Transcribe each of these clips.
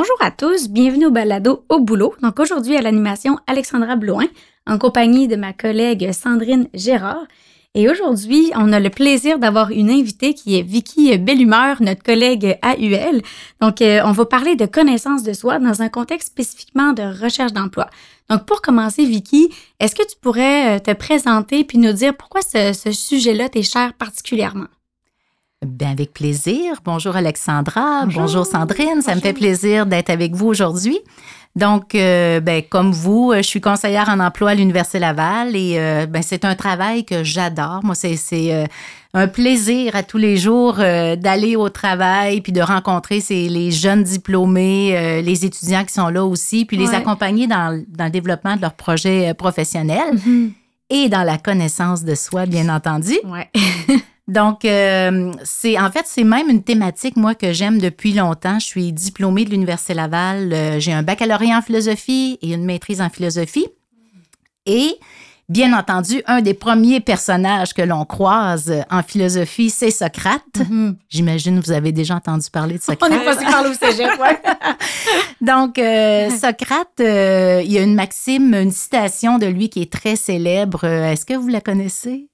Bonjour à tous, bienvenue au balado au boulot. Donc aujourd'hui à l'animation Alexandra Blouin en compagnie de ma collègue Sandrine Gérard. Et aujourd'hui, on a le plaisir d'avoir une invitée qui est Vicky Bellumeur, notre collègue AUL. Donc, euh, on va parler de connaissance de soi dans un contexte spécifiquement de recherche d'emploi. Donc, pour commencer, Vicky, est-ce que tu pourrais euh, te présenter puis nous dire pourquoi ce, ce sujet-là t'est cher particulièrement? Bien, avec plaisir. Bonjour Alexandra. Bonjour, Sandrine. Ça me fait plaisir d'être avec vous aujourd'hui. Donc, euh, ben, comme vous, je suis conseillère en emploi à l'Université Laval et euh, ben, c'est un travail que j'adore. Moi, c'est, euh, un plaisir à tous les jours d'aller au travail puis de rencontrer ces, les jeunes diplômés, les étudiants qui sont là aussi, puis les accompagner dans, dans, le développement de leurs projets professionnels. Mm-hmm. Et dans la connaissance de soi, bien entendu. Ouais. Donc, euh, c'est en fait, c'est même une thématique, moi, que j'aime depuis longtemps. Je suis diplômée de l'Université Laval. Euh, j'ai un baccalauréat en philosophie et une maîtrise en philosophie. Et, bien entendu, un des premiers personnages que l'on croise en philosophie, c'est Socrate. Mm-hmm. J'imagine que vous avez déjà entendu parler de Socrate. On est passé par au cégep, Donc, euh, Socrate, il y a une maxime, une citation de lui qui est très célèbre. Est-ce que vous la connaissez?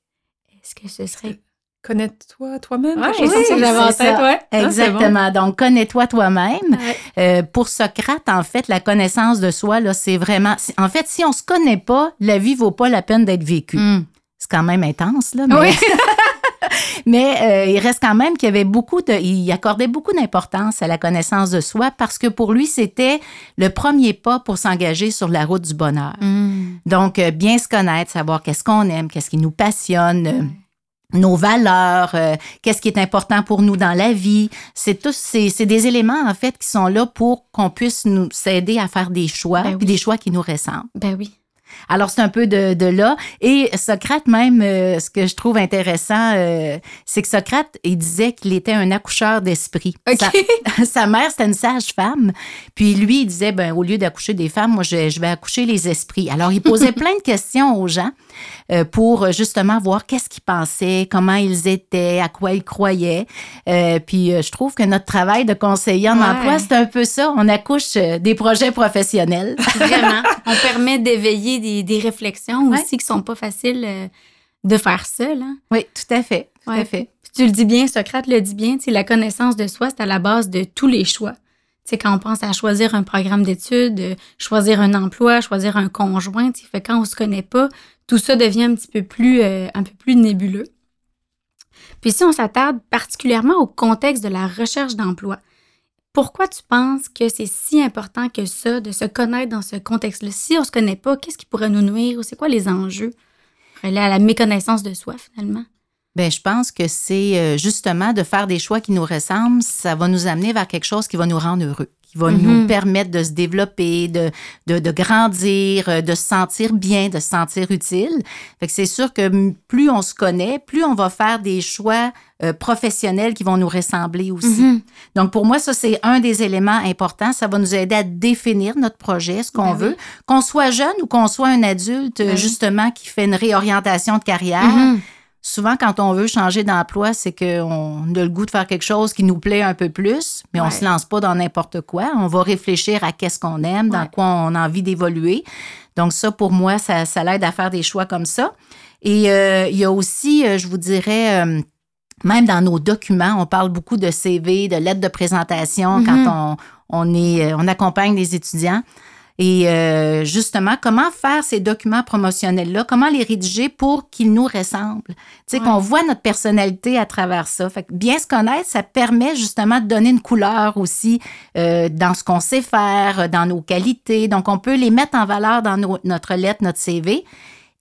Est-ce que ce serait Connais-toi toi-même? Ouais, oui, c'est en tête, ouais. Ah, Exactement. Donc, connais-toi toi-même. Euh, pour Socrate, en fait, la connaissance de soi, là, c'est vraiment. En fait, si on se connaît pas, la vie vaut pas la peine d'être vécue. Hmm. C'est quand même intense, là. Mais, oui. mais euh, il reste quand même qu'il y avait beaucoup de. Il accordait beaucoup d'importance à la connaissance de soi parce que pour lui, c'était le premier pas pour s'engager sur la route du bonheur. Hmm. Donc, euh, bien se connaître, savoir qu'est-ce qu'on aime, qu'est-ce qui nous passionne nos valeurs, euh, qu'est-ce qui est important pour nous dans la vie. C'est tous c'est des éléments en fait qui sont là pour qu'on puisse nous s'aider à faire des choix, ben puis des choix qui nous ressemblent. Ben oui. Alors, c'est un peu de, de, là. Et Socrate, même, euh, ce que je trouve intéressant, euh, c'est que Socrate, il disait qu'il était un accoucheur d'esprit. Sa, mère, c'était une sage-femme. Puis lui, il disait, ben, au lieu d'accoucher des femmes, moi, je, je, vais accoucher les esprits. Alors, il posait plein de questions aux gens pour justement voir qu'est-ce qu'ils pensaient, comment ils étaient, à quoi ils croyaient. puis, je trouve que notre travail de conseiller en emploi, c'est un peu ça. On accouche des projets professionnels. Vraiment. On permet d'éveiller des, réflexions aussi qui sont pas faciles euh, de faire seul. Hein? Oui, tout à fait. Tout à fait. tu le dis bien, Socrate le dit bien, la connaissance de soi, c'est à la base de tous les choix. sais, quand on pense à choisir un programme d'études, euh, choisir un emploi, choisir un conjoint, fait quand on se connaît pas, tout ça devient un petit peu plus, euh, un peu plus nébuleux. Puis si on s'attarde particulièrement au contexte de la recherche d'emploi, pourquoi tu penses que c'est si important que ça, de se connaître dans ce contexte-là? Si on ne se connaît pas, qu'est-ce qui pourrait nous nuire ou c'est quoi les enjeux reliés à la méconnaissance de soi, finalement? Bien, je pense que c'est euh, justement de faire des choix qui nous ressemblent, ça va nous amener vers quelque chose qui va nous rendre heureux qui va nous mm-hmm. permettre de se développer, de, de, de, grandir, euh, de se sentir bien, de se sentir utile. Fait que c'est sûr que plus on se connaît, plus on va faire des choix euh, professionnels qui vont nous ressembler aussi. Mm-hmm. Donc, pour moi, ça, c'est un des éléments importants. Ça va nous aider à définir notre projet, ce qu'on ben veut. Qu'on soit jeune ou qu'on soit un adulte, ben justement, qui fait une réorientation de carrière. Mm-hmm. Souvent, quand on veut changer d'emploi, c'est qu'on a le goût de faire quelque chose qui nous plaît un peu plus, mais on ne se lance pas dans n'importe quoi. On va réfléchir à qu'est-ce qu'on aime, dans quoi on a envie d'évoluer. Donc ça, pour moi, ça, ça l'aide à faire des choix comme ça. Et euh, il y a aussi, euh, je vous dirais, euh, même dans nos documents, on parle beaucoup de CV, de lettres de présentation quand mm-hmm. on, on, est, on accompagne les étudiants. Et euh, justement, comment faire ces documents promotionnels-là, comment les rédiger pour qu'ils nous ressemblent? Tu sais, qu'on voit notre personnalité à travers ça. Fait que bien se connaître, ça permet justement de donner une couleur aussi euh, dans ce qu'on sait faire, dans nos qualités. Donc, on peut les mettre en valeur dans notre lettre, notre CV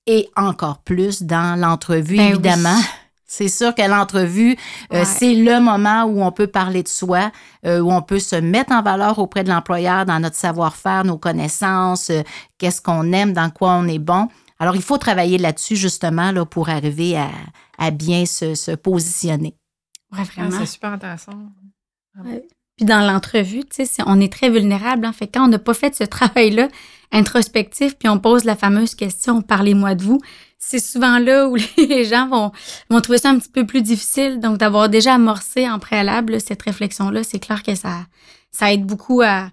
et encore plus dans l'entrevue, ben évidemment. C'est sûr que l'entrevue, euh, c'est le moment où on peut parler de soi, euh, où on peut se mettre en valeur auprès de l'employeur dans notre savoir-faire, nos connaissances, euh, qu'est-ce qu'on aime, dans quoi on est bon. Alors, il faut travailler là-dessus justement là, pour arriver à, à bien se, se positionner. Ouais, Ah, vraiment. c'est super intéressant. Puis dans l'entrevue, tu sais, on est très vulnérable. En fait, quand on n'a pas fait ce travail-là introspectif, puis on pose la fameuse question "Parlez-moi de vous", c'est souvent là où les gens vont, vont trouver ça un petit peu plus difficile. Donc, d'avoir déjà amorcé en préalable cette réflexion-là, c'est clair que ça, ça aide beaucoup à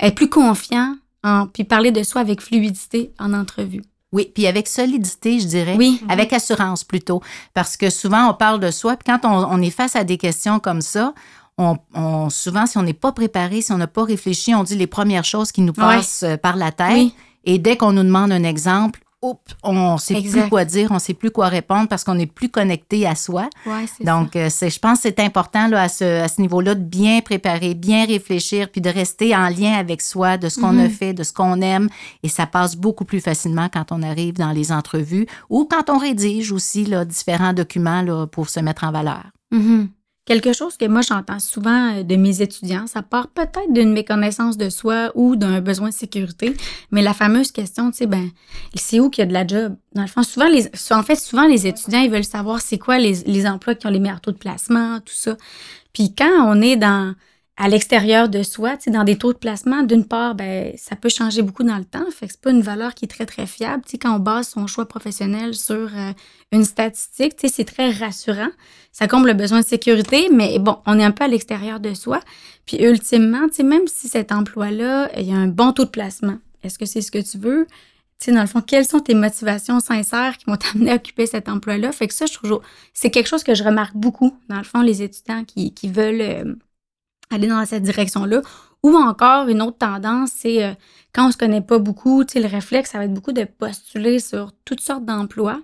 être plus confiant, en, puis parler de soi avec fluidité en entrevue. Oui, puis avec solidité, je dirais. Oui. Avec assurance plutôt. Parce que souvent, on parle de soi, puis quand on, on est face à des questions comme ça, on, on- souvent, si on n'est pas préparé, si on n'a pas réfléchi, on dit les premières choses qui nous passent euh, par la tête. Oui. Et dès qu'on nous demande un exemple, oups, on ne sait Exact. plus quoi dire, on ne sait plus quoi répondre parce qu'on n'est plus connecté à soi. Ouais, Donc, euh, c'est, je pense que c'est important là, à ce, à ce niveau-là de bien préparer, bien réfléchir, puis de rester en lien avec soi, de ce qu'on a Mhm. fait, de ce qu'on aime. Et ça passe beaucoup plus facilement quand on arrive dans les entrevues ou quand on rédige aussi là, différents documents là, pour se mettre en valeur. Mhm. Quelque chose que moi j'entends souvent euh, de mes étudiants, ça part peut-être d'une méconnaissance de soi ou d'un besoin de sécurité, mais la fameuse question, tu sais, ben, c'est où qu'il y a de la job? Dans le fond, souvent, les, en fait, souvent les étudiants, ils veulent savoir c'est quoi les, les emplois qui ont les meilleurs taux de placement, tout ça. Puis quand on est dans à l'extérieur de soi, dans des taux de placement, d'une part, ben, ça peut changer beaucoup dans le temps. Fait que c'est pas une valeur qui est très, très fiable. Tu sais, quand on base son choix professionnel sur euh, une statistique, c'est très rassurant. Ça comble le besoin de sécurité, mais bon, on est un peu à l'extérieur de soi. Puis ultimement, même si cet emploi-là, il y a un bon taux de placement, est-ce que c'est ce que tu veux? Tu sais, dans le fond, quelles sont tes motivations sincères qui vont t'amener à occuper cet emploi-là? Fait que ça, je trouve, c'est quelque chose que je remarque beaucoup, dans le fond, les étudiants qui, qui veulent euh, aller dans cette direction-là. Ou encore, une autre tendance, c'est euh, quand on se connaît pas beaucoup, le réflexe, ça va être beaucoup de postuler sur toutes sortes d'emplois.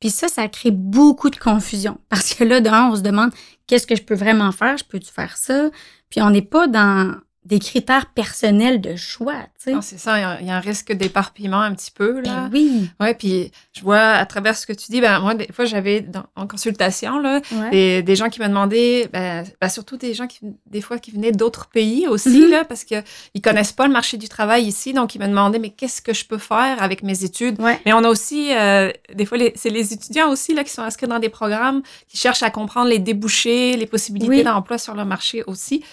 Puis ça, ça crée beaucoup de confusion. Parce que là, d'un, on se demande qu'est-ce que je peux vraiment faire? Je peux-tu faire ça? Puis on n'est pas dans des critères personnels de choix, tu sais. Non, c'est ça, il y a- un risque d'éparpillement un petit peu, là. Ben oui. Ouais, puis je vois à travers ce que tu dis, ben moi, des fois, j'avais en consultation, là, Ouais. des, des gens qui me demandaient, ben, ben, surtout des gens qui, des fois, qui venaient d'autres pays aussi, Mhm. là, parce qu'ils ne connaissent pas le marché du travail ici, donc ils me demandaient, mais qu'est-ce que je peux faire avec mes études? Ouais. Mais on a aussi, euh, des fois, c'est les étudiants aussi là, qui sont inscrits dans des programmes qui cherchent à comprendre les débouchés, les possibilités Oui. d'emploi sur le marché aussi.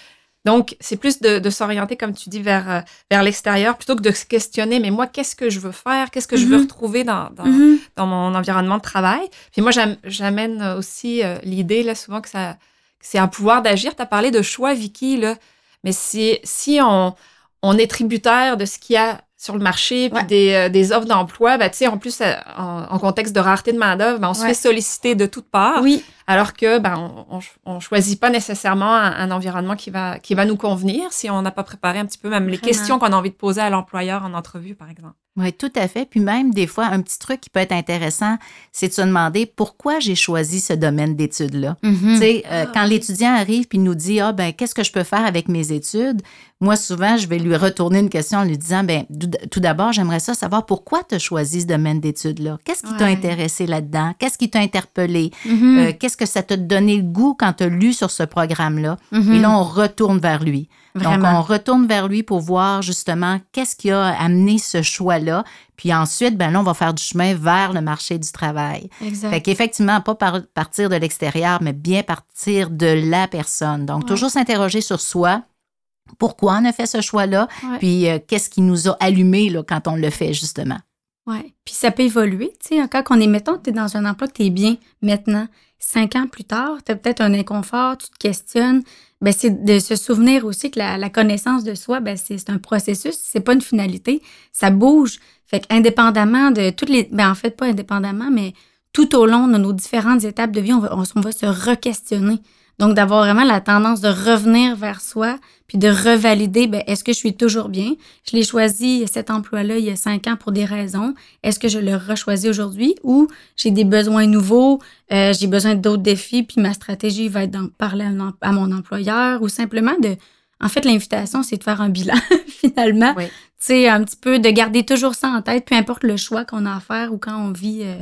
Donc, c'est plus de, de s'orienter, comme tu dis, vers, euh, vers l'extérieur plutôt que de se questionner, mais moi, qu'est-ce que je veux faire? Qu'est-ce que je veux Mhm. retrouver dans, dans, Mhm. dans mon environnement de travail? Puis moi, j'am- j'amène aussi euh, l'idée, là, souvent, que, ça, que c'est un pouvoir d'agir. Tu as parlé de choix, Vicky, là. Mais si, si on, on est tributaire de ce qu'il y a sur le marché, puis Ouais. des, euh, des offres d'emploi, ben, tu sais, en plus, euh, en, en contexte de rareté de main-d'œuvre, ben, on se Ouais. fait solliciter de toutes parts. Oui. Alors que ben, on, on, on choisit pas nécessairement un, un environnement qui va, qui va nous convenir si on n'a pas préparé un petit peu même les Vraiment. questions qu'on a envie de poser à l'employeur en entrevue, par exemple. Oui, tout à fait. Puis même, des fois, un petit truc qui peut être intéressant, c'est de se demander pourquoi j'ai choisi ce domaine d'études-là. Mhm. Tu sais, euh, Ah. quand l'étudiant arrive puis nous dit ah ben qu'est-ce que je peux faire avec mes études, moi souvent je vais lui retourner une question en lui disant ben tout tout d'abord j'aimerais ça savoir pourquoi tu as choisi ce domaine d'études là, qu'est-ce qui t'a intéressé là-dedans, qu'est-ce qui t'a interpellé, Mhm. Euh, qu'est-ce que ça t'a donné le goût quand tu as lu sur ce programme là. Mhm. Et là on retourne vers lui. Donc on retourne vers lui pour voir justement qu'est-ce qui a amené ce choix là, puis ensuite ben là on va faire du chemin vers le marché du travail. Exact. Fait qu'effectivement, pas par- partir de l'extérieur, mais bien partir de la personne. Donc, Ouais. toujours s'interroger sur soi. Pourquoi on a fait ce choix-là? Ouais. Puis, euh, qu'est-ce qui nous a allumé là, quand on le fait, justement? Ouais. Puis ça peut évoluer. Tu sais, quand on est, mettons, tu es dans un emploi que tu es bien maintenant, cinq ans plus tard, tu as peut-être un inconfort, tu te questionnes. Ben, c'est de se souvenir aussi que la, connaissance de soi, ben, c'est un processus, c'est pas une finalité. Ça bouge. Fait qu'indépendamment de toutes les. Ben, en fait, pas indépendamment, mais tout au long de nos différentes étapes de vie, on va, on va se re-questionner. Donc, d'avoir vraiment la tendance de revenir vers soi, puis de revalider, ben, est-ce que je suis toujours bien? Je l'ai choisi, cet emploi-là, il y a cinq ans pour des raisons. Est-ce que je le rechoisis aujourd'hui ou j'ai des besoins nouveaux, euh, j'ai besoin d'autres défis, puis ma stratégie va être d'en parler à, mon- à mon employeur ou simplement de... En fait, l'invitation, c'est de faire un bilan, finalement. Oui. Tu sais, un petit peu de garder toujours ça en tête, peu importe le choix qu'on a à faire ou quand on vit euh,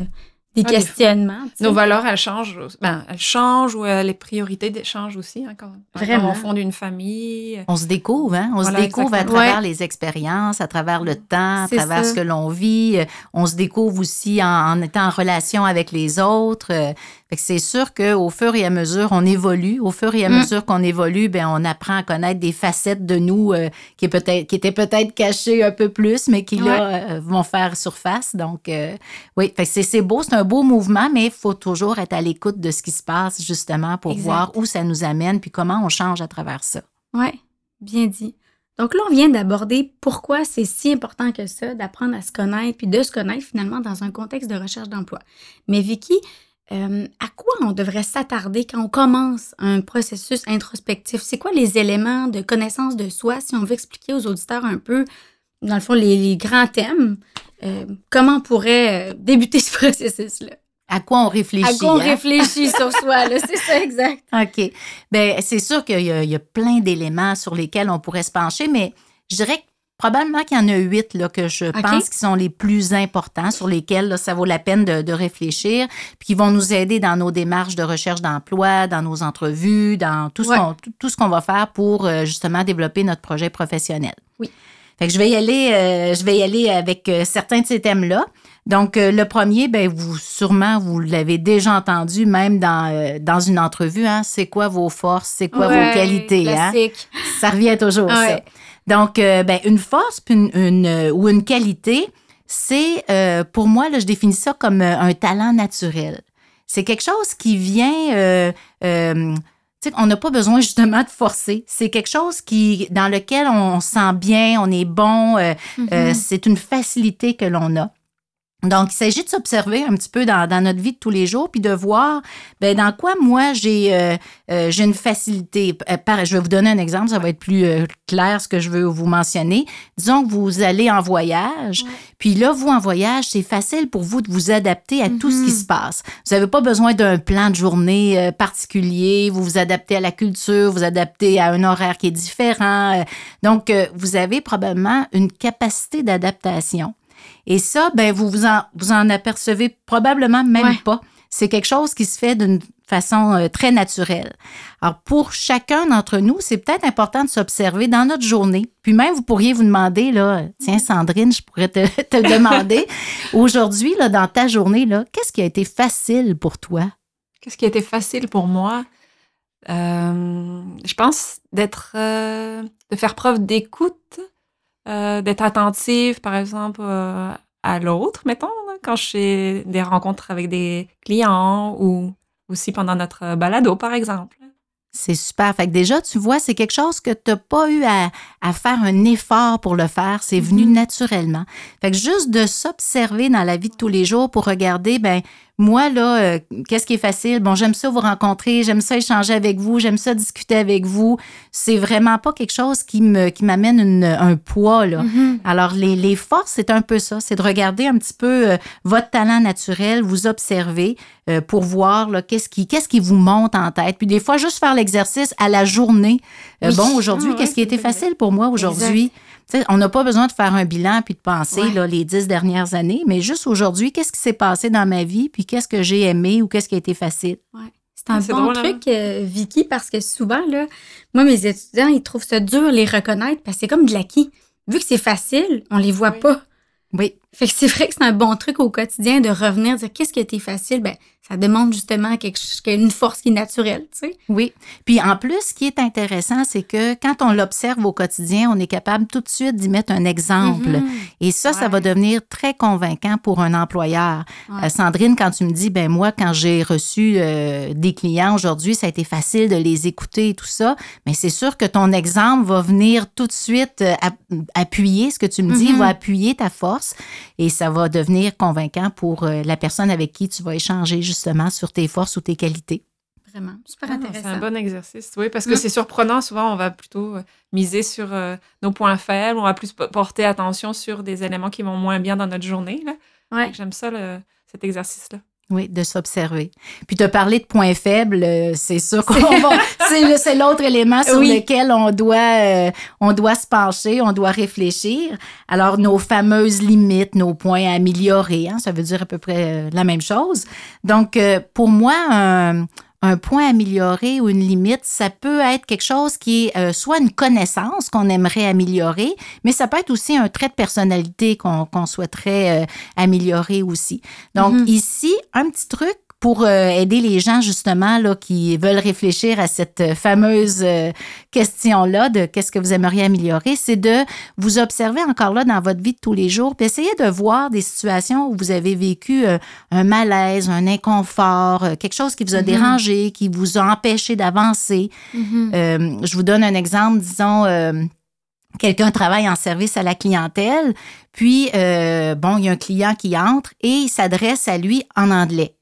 des Ah, des questionnements. Nos valeurs, elles changent. Ben, elles changent ou euh, les priorités changent aussi. Hein, quand, Vraiment. on fonde une famille. On se découvre, hein? On Voilà, se découvre à travers Ouais. les expériences, à travers le temps, à travers ça. ce que l'on vit. Euh, On se découvre aussi en, en étant en relation avec les autres. C'est sûr qu'au fur et à mesure, on évolue. Au fur et à Mm. mesure qu'on évolue, ben on apprend à connaître des facettes de nous euh, qui, est qui étaient peut-être cachées un peu plus, mais qui là euh, vont faire surface. Donc, euh, oui, c'est, beau, c'est un beau mouvement, mais il faut toujours être à l'écoute de ce qui se passe justement pour Exact. voir où ça nous amène puis comment on change à travers ça. Ouais, bien dit. Donc là, on vient d'aborder pourquoi c'est si important que ça d'apprendre à se connaître puis de se connaître finalement dans un contexte de recherche d'emploi. Mais Vicky, euh, à quoi on devrait s'attarder quand on commence un processus introspectif? C'est quoi les éléments de connaissance de soi si on veut expliquer aux auditeurs un peu, dans le fond, les, les grands thèmes? euh, comment on pourrait euh, débuter ce processus-là? À quoi on réfléchit? À quoi on hein? réfléchit sur soi? C'est ça, exact. OK. Bien, c'est sûr qu'il y a plein d'éléments sur lesquels on pourrait se pencher, mais je dirais que probablement qu'il y en a huit là, que je pense qui sont les plus importants, sur lesquels là, ça vaut la peine de, de réfléchir, puis qui vont nous aider dans nos démarches de recherche d'emploi, dans nos entrevues, dans tout ce Ouais. qu'on tout, ce qu'on va faire pour euh, justement développer notre projet professionnel. Oui. Fait que je vais y aller, euh, je vais y aller avec euh, certains de ces thèmes-là. Donc, euh, le premier, ben, vous, sûrement, vous l'avez déjà entendu, même dans, euh, dans une entrevue, hein, c'est quoi vos forces, c'est quoi Ouais, vos qualités, hein? Ça revient toujours, ça. Donc, euh, ben, une force puis une, une, euh, ou une qualité, c'est, euh, pour moi, là, je définis ça comme un talent naturel. C'est quelque chose qui vient... euh, tu sais, on n'a pas besoin justement de forcer. C'est quelque chose qui, dans lequel on se sent bien, on est bon. Mhm. c'est une facilité que l'on a. Donc, il s'agit de s'observer un petit peu dans, dans notre vie de tous les jours, puis de voir ben, dans quoi moi j'ai euh, euh, j'ai une facilité. Euh, par- je vais vous donner un exemple, ça va être plus euh, clair ce que je veux vous mentionner. Disons que vous allez en voyage, Ouais. puis là, vous en voyage, c'est facile pour vous de vous adapter à tout ce qui Mhm. se passe. Vous n'avez pas besoin d'un plan de journée euh, particulier, vous vous adaptez à la culture, vous adaptez à un horaire qui est différent. donc, euh, vous avez probablement une capacité d'adaptation. Et ça, ben, vous vous en, vous en apercevez probablement même Ouais. pas. C'est quelque chose qui se fait d'une façon euh, très naturelle. Alors, pour chacun d'entre nous, c'est peut-être important de s'observer dans notre journée. Puis même, vous pourriez vous demander, là, tiens, Sandrine, je pourrais te, te demander, aujourd'hui, là, dans ta journée, là, qu'est-ce qui a été facile pour toi? Qu'est-ce qui a été facile pour moi? Euh, je pense d'être, euh, de faire preuve d'écoute, euh, d'être attentive, par exemple, euh, à l'autre, mettons, là, quand je fais des rencontres avec des clients ou aussi pendant notre balado, par exemple. C'est super. Fait que déjà, tu vois, c'est quelque chose que tu n'as pas eu à, à faire un effort pour le faire. C'est venu Mhm. naturellement. Fait que juste de s'observer dans la vie de tous les jours pour regarder, ben moi, là, euh, qu'est-ce qui est facile? Bon, j'aime ça vous rencontrer, j'aime ça échanger avec vous, j'aime ça discuter avec vous. C'est vraiment pas quelque chose qui me qui m'amène un poids, là. Mhm. Alors, les, les forces, c'est un peu ça. C'est de regarder un petit peu euh, votre talent naturel, vous observer euh, pour voir là, qu'est-ce qui, qu'est-ce qui vous monte en tête. Puis des fois, juste faire l'exercice à la journée. Oui. bon, aujourd'hui, Ah qu'est-ce qui a été c'est vrai. facile pour moi aujourd'hui? On n'a pas besoin de faire un bilan puis de penser Ouais. là, les dix dernières années, mais juste aujourd'hui, qu'est-ce qui s'est passé dans ma vie, puis qu'est-ce que j'ai aimé ou qu'est-ce qui a été facile? Ouais. C'est un bon drôle, hein? truc, euh, Vicky, parce que souvent, là, moi, mes étudiants, ils trouvent ça dur de les reconnaître parce que c'est comme de l'acquis. Vu que c'est facile, on les voit Oui. pas. Oui, Fait que c'est vrai que c'est un bon truc au quotidien de revenir dire qu'est-ce qui a été facile? Ben, ça demande justement quelque chose, une force qui est naturelle, tu sais. Oui. Puis en plus, ce qui est intéressant, c'est que quand on l'observe au quotidien, on est capable tout de suite d'y mettre un exemple. Mhm. Et ça, ça va devenir très convaincant pour un employeur. Ouais. Euh, Sandrine, quand tu me dis, ben moi, quand j'ai reçu euh, des clients aujourd'hui, ça a été facile de les écouter et tout ça, mais c'est sûr que ton exemple va venir tout de suite euh, app- appuyer ce que tu me dis, Mhm. va appuyer ta force et ça va devenir convaincant pour la personne avec qui tu vas échanger justement sur tes forces ou tes qualités. Vraiment, super Ah non, C'est intéressant. un bon exercice, oui, parce que Mm. c'est surprenant. Souvent, on va plutôt euh, miser sur euh, nos points faibles, on va plus po- porter attention sur des éléments qui vont moins bien dans notre journée. Là. Ouais. J'aime ça, le- cet exercice-là. Oui, de s'observer. Puis de parler de points faibles, euh, c'est sûr qu'on va. c'est l'autre élément sur lequel on doit, euh, on doit se pencher, on doit réfléchir. Alors, nos fameuses limites, nos points à améliorer, hein, ça veut dire à peu près euh, la même chose. Donc, pour moi, un un point amélioré ou une limite, ça peut être quelque chose qui est euh, soit une connaissance qu'on aimerait améliorer, mais ça peut être aussi un trait de personnalité qu'on souhaiterait euh, améliorer aussi. Donc mm-hmm. ici, un petit truc pour euh, aider les gens justement là, qui veulent réfléchir à cette euh, fameuse euh, question-là de qu'est-ce que vous aimeriez améliorer, c'est de vous observer encore là dans votre vie de tous les jours, puis essayer de voir des situations où vous avez vécu un malaise, un inconfort, quelque chose qui vous a mm-hmm. dérangé, qui vous a empêché d'avancer. Mm-hmm. je vous donne un exemple, disons quelqu'un travaille en service à la clientèle, puis, bon, il y a un client qui entre et il s'adresse à lui en anglais.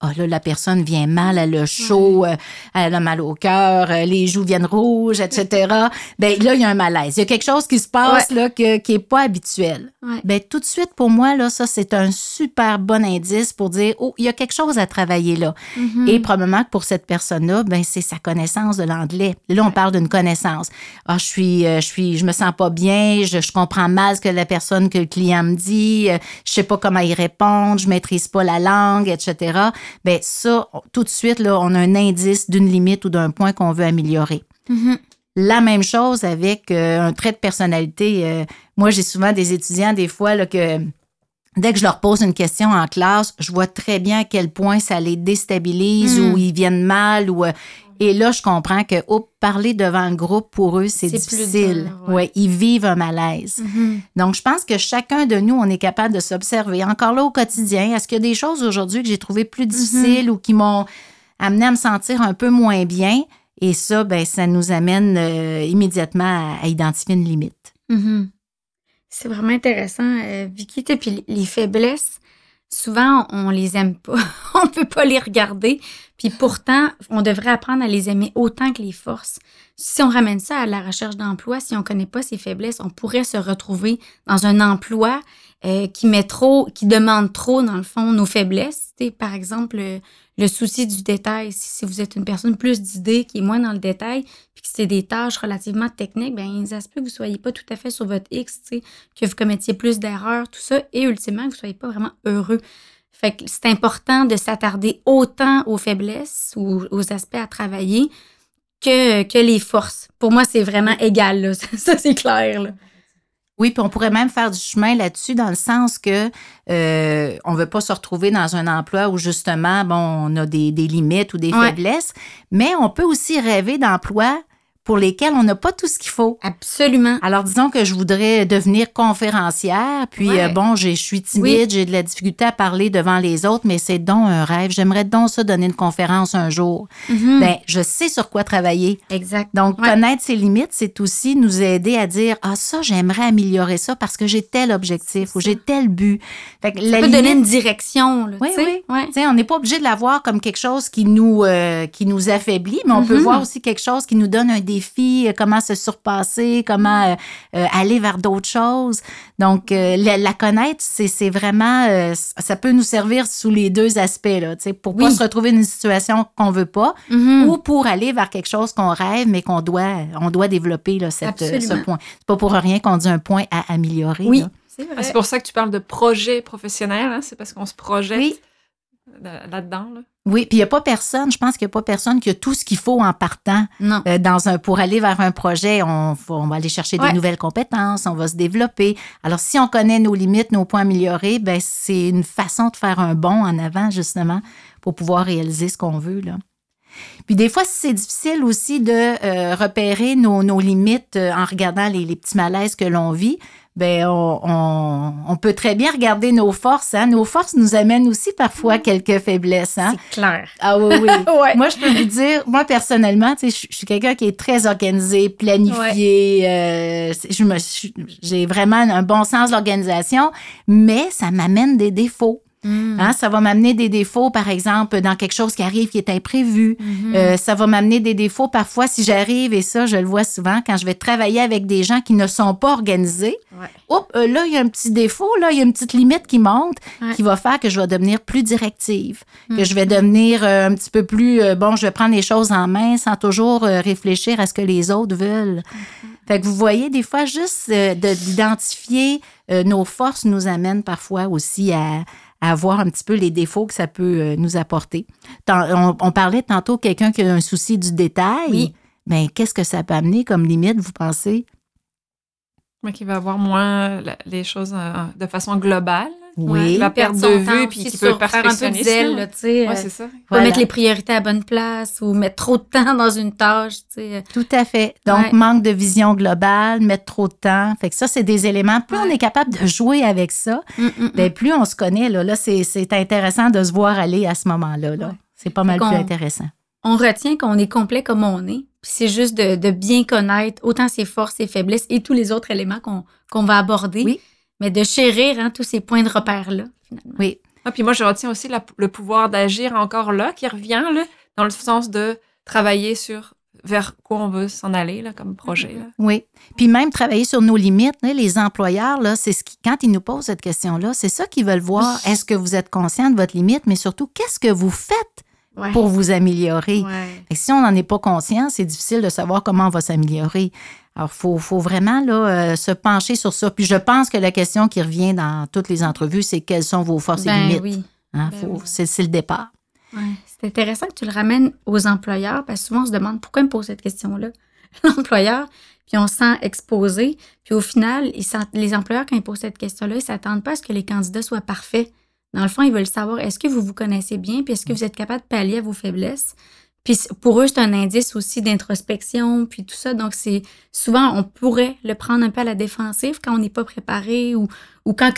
Ah là, la personne vient mal, elle a chaud, euh, elle a mal au cœur, euh, les joues viennent rouges, etc. ben là, il y a un malaise. Il y a quelque chose qui se passe là que, qui est pas habituel. Ben tout de suite, pour moi, là, ça, c'est un super bon indice pour dire, oh, il y a quelque chose à travailler là. Mm-hmm. Et probablement que pour cette personne-là, ben c'est sa connaissance de l'anglais. Là, on parle d'une connaissance. Ah, je suis, euh, je suis, je me sens pas bien, je, je, comprends mal ce que la personne, que le client me dit, je sais pas comment y répondre, je maîtrise pas la langue, etc ben ça, tout de suite, là, on a un indice d'une limite ou d'un point qu'on veut améliorer. Mm-hmm. La même chose avec euh, un trait de personnalité. Euh, moi, j'ai souvent des étudiants, des fois, là, que dès que je leur pose une question en classe, je vois très bien à quel point ça les déstabilise mm. ou ils viennent mal ou euh, et là, je comprends que parler devant le groupe, pour eux, c'est difficile. ouais. ils vivent un malaise. Mm-hmm. Donc, je pense que chacun de nous, on est capable de s'observer. Encore là, au quotidien, est-ce qu'il y a des choses aujourd'hui que j'ai trouvées plus mm-hmm. difficiles ou qui m'ont amené à me sentir un peu moins bien? Et ça, ben, ça nous amène euh, immédiatement à, identifier une limite. Mm-hmm. C'est vraiment intéressant, euh, Vicky. Puis les faiblesses, souvent, on les aime pas. on peut pas les regarder. Puis pourtant, on devrait apprendre à les aimer autant que les forces. Si on ramène ça à la recherche d'emploi, si on connaît pas ses faiblesses, on pourrait se retrouver dans un emploi euh, qui met trop, qui demande trop, dans le fond, nos faiblesses. par exemple, le, souci du détail. Si, vous êtes une personne plus d'idées, qui est moins dans le détail, puis c'est des tâches relativement techniques, bien, ça se peut que vous soyez pas tout à fait sur votre X, que vous commettiez plus d'erreurs, tout ça, et ultimement, que vous soyez pas vraiment heureux. Fait que c'est important de s'attarder autant aux faiblesses ou aux aspects à travailler que, que les forces. Pour moi, c'est vraiment égal, là. ça, c'est clair. Là. Oui, puis on pourrait même faire du chemin là-dessus dans le sens que euh, on veut pas se retrouver dans un emploi où justement, bon, on a des, des limites ou des faiblesses, mais on peut aussi rêver d'emplois pour lesquels on n'a pas tout ce qu'il faut. Absolument. Alors, disons que je voudrais devenir conférencière, puis euh, bon, je suis timide, j'ai de la difficulté à parler devant les autres, mais c'est donc un rêve. J'aimerais donc ça donner une conférence un jour. Mm-hmm. Ben, je sais sur quoi travailler. Exact. Donc, connaître ses limites, c'est aussi nous aider à dire, ah, ça, j'aimerais améliorer ça parce que j'ai tel objectif ou j'ai tel but. Fait que ça peut donner une direction. Là, oui, oui. Ouais. On n'est pas obligé de la voir comme quelque chose qui nous, euh, qui nous affaiblit, mais on peut mm-hmm. voir aussi quelque chose qui nous donne un défi filles, euh, comment se surpasser, comment euh, euh, aller vers d'autres choses. Donc, la, connaître, c'est vraiment, ça peut nous servir sous les deux aspects, là, pour pas se retrouver dans une situation qu'on veut pas mm-hmm. ou pour aller vers quelque chose qu'on rêve, mais qu'on doit, on doit développer là, cette, ce point. C'est pas pour rien qu'on dit un point à améliorer. Oui. Ah, c'est pour ça que tu parles de projet professionnel, hein? c'est parce qu'on se projette là-dedans. Là. Oui, puis il n'y a pas personne, je pense qu'il n'y a pas personne qui a tout ce qu'il faut en partant. Non. Euh, dans un, pour aller vers un projet, on, on va aller chercher des nouvelles compétences, on va se développer. Alors, si on connaît nos limites, nos points améliorés, ben c'est une façon de faire un bond en avant, justement, pour pouvoir réaliser ce qu'on veut. Là. Puis des fois, c'est difficile aussi de euh, repérer nos, nos limites euh, en regardant les, les petits malaises que l'on vit ben on, on, peut très bien regarder nos forces. Hein? Nos forces nous amènent aussi parfois mm. quelques faiblesses. Hein? C'est clair. Ah oui, oui. Moi, je peux vous dire, moi personnellement, je, je suis quelqu'un qui est très organisé, planifié. Euh, je j'ai vraiment un bon sens d'organisation, mais ça m'amène des défauts. Mm. Hein, ça va m'amener des défauts, par exemple, dans quelque chose qui arrive qui est imprévu. Mhm. Euh, ça va m'amener des défauts parfois si j'arrive, et ça, je le vois souvent, quand je vais travailler avec des gens qui ne sont pas organisés. Ouais. Oups, euh, là, il y a un petit défaut, là, il y a une petite limite qui monte, Ouais. qui va faire que je vais devenir plus directive, que je vais devenir euh, un petit peu plus, bon, je vais prendre les choses en main sans toujours réfléchir à ce que les autres veulent. Fait que vous voyez, des fois, juste de- d'identifier nos forces nous amène parfois aussi à, à voir un petit peu les défauts que ça peut euh, nous apporter. Tant- on, on parlait tantôt de quelqu'un qui a un souci du détail. Oui. Mais qu'est-ce que ça peut amener comme limite, vous pensez? Mais qui va voir moins la- les choses euh, de façon globale. Oui. la perte Perdre de son vue, temps puis qui peut sur faire un peu perfectionner tu sais. Ouais, euh, c'est ça. pas Voilà. mettre les priorités à la bonne place ou mettre trop de temps dans une tâche, tu sais. Tout à fait. Donc, Ouais. manque de vision globale, mettre trop de temps. Fait que ça, c'est des éléments. Plus on Ouais. est capable de jouer avec ça, Mm, mm, mm. ben, plus on se connaît. Là, là c'est c'est intéressant de se voir aller à ce moment-là. Là. Ouais. C'est pas mal plus intéressant. on retient qu'on est complet comme on est. Puis c'est juste de, de bien connaître autant ses forces, ses faiblesses et tous les autres éléments qu'on qu'on va aborder. Oui. Mais de chérir hein, tous ces points de repère-là, finalement. Oui. Ah, puis moi, je retiens aussi la- le pouvoir d'agir encore là, qui revient, là, dans le sens de travailler sur vers quoi on veut s'en aller là, comme projet. là. Oui. Puis même travailler sur nos limites, hein, les employeurs, là, c'est ce qui, quand ils nous posent cette question-là, c'est ça qu'ils veulent voir. Est-ce que vous êtes conscient de votre limite, mais surtout, qu'est-ce que vous faites Ouais. pour vous améliorer? Ouais. Que si on n'en est pas conscient, c'est difficile de savoir comment on va s'améliorer. Alors, il faut, faut vraiment là, euh, se pencher sur ça. Puis je pense que la question qui revient dans toutes les entrevues, c'est quelles sont vos forces et Ben limites. oui. Hein, Ben oui. c'est, le départ. Ouais. C'est intéressant que tu le ramènes aux employeurs parce que souvent on se demande pourquoi ils me posent cette question-là. L'employeur, puis on se sent exposé. Puis au final, ils sentent- les employeurs, quand ils posent cette question-là, ils ne s'attendent pas à ce que les candidats soient parfaits. Dans le fond, ils veulent savoir est-ce que vous vous connaissez bien, puis est-ce que vous êtes capable de pallier à vos faiblesses? Puis pour eux, c'est un indice aussi d'introspection, puis tout ça. Donc, c'est souvent, on pourrait le prendre un peu à la défensive quand on n'est pas préparé ou, ou quand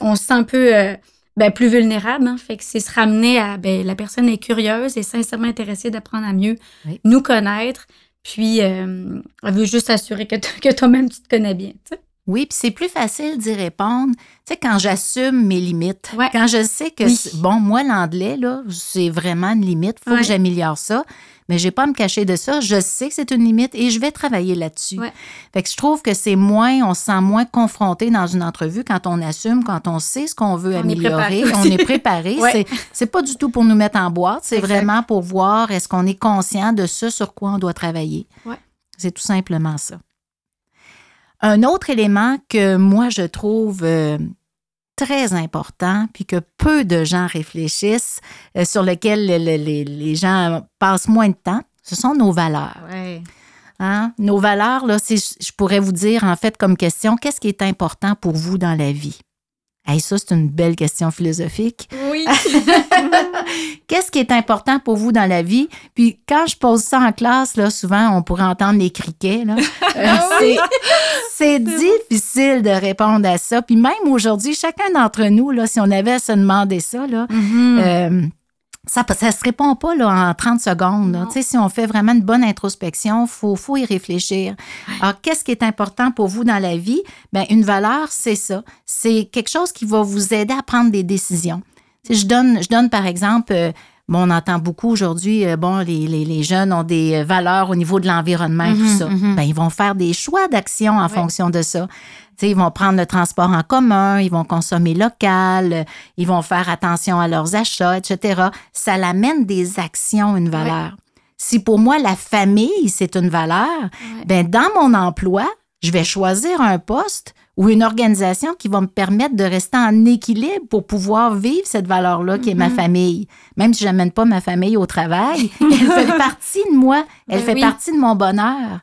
on se sent un peu euh, ben, plus vulnérable. hein. Fait que c'est se ramener à ben, la personne est curieuse et sincèrement intéressée d'apprendre à mieux Oui. nous connaître. Puis, euh, elle veut juste s'assurer que, que toi-même, tu te connais bien. Oui, puis c'est plus facile d'y répondre, tu sais, quand j'assume mes limites. Ouais. Quand je sais que, Oui. bon, moi, l'anglais, là, c'est vraiment une limite, il faut Ouais. que j'améliore ça, mais je vais pas à me cacher de ça. Je sais que c'est une limite et je vais travailler là-dessus. Ouais. Fait que je trouve que c'est moins, on se sent moins confronté dans une entrevue quand on assume, quand on sait ce qu'on veut On améliorer, on est préparé. C'est- pas du tout pour nous mettre en boîte, c'est vraiment pour voir est-ce qu'on est conscient de ce sur quoi on doit travailler. C'est tout simplement ça. Un autre élément que moi je trouve euh, très important, puis que peu de gens réfléchissent, euh, sur lequel le- le- les, les gens passent moins de temps, ce sont nos valeurs. Ouais. Hein? Nos valeurs, là, je pourrais vous dire en fait comme question, qu'est-ce qui est important pour vous dans la vie? Hey, ça, c'est une belle question philosophique. Oui. Qu'est-ce qui est important pour vous dans la vie? Puis quand je pose ça en classe, là, souvent, on pourrait entendre les criquets. Là. Euh, c'est- difficile de répondre à ça. Puis même aujourd'hui, chacun d'entre nous, là, si on avait à se demander ça, là, Mhm. euh, ça ne se répond pas là, en 30 secondes. Si on fait vraiment une bonne introspection, il faut, faut y réfléchir. Alors, qu'est-ce qui est important pour vous dans la vie? Bien, une valeur, c'est ça. C'est quelque chose qui va vous aider à prendre des décisions. Je, donne, je donne, par exemple, euh, bon, on entend beaucoup aujourd'hui, euh, bon, les, les- les jeunes ont des euh, valeurs au niveau de l'environnement et tout Mhm, ça. mhm. Ben, ils vont faire des choix d'action en fonction de ça. Ils vont prendre le transport en commun, ils vont consommer local, euh, ils vont faire attention à leurs achats, etc. Ça l'amène des actions, une valeur. Si pour moi, la famille, c'est une valeur, Ouais. ben dans mon emploi, je vais choisir un poste ou une organisation qui va me permettre de rester en équilibre pour pouvoir vivre cette valeur-là qui est ma Mhm. famille. Même si je n'amène pas ma famille au travail, elle fait partie de moi, elle Ben fait oui. partie de mon bonheur.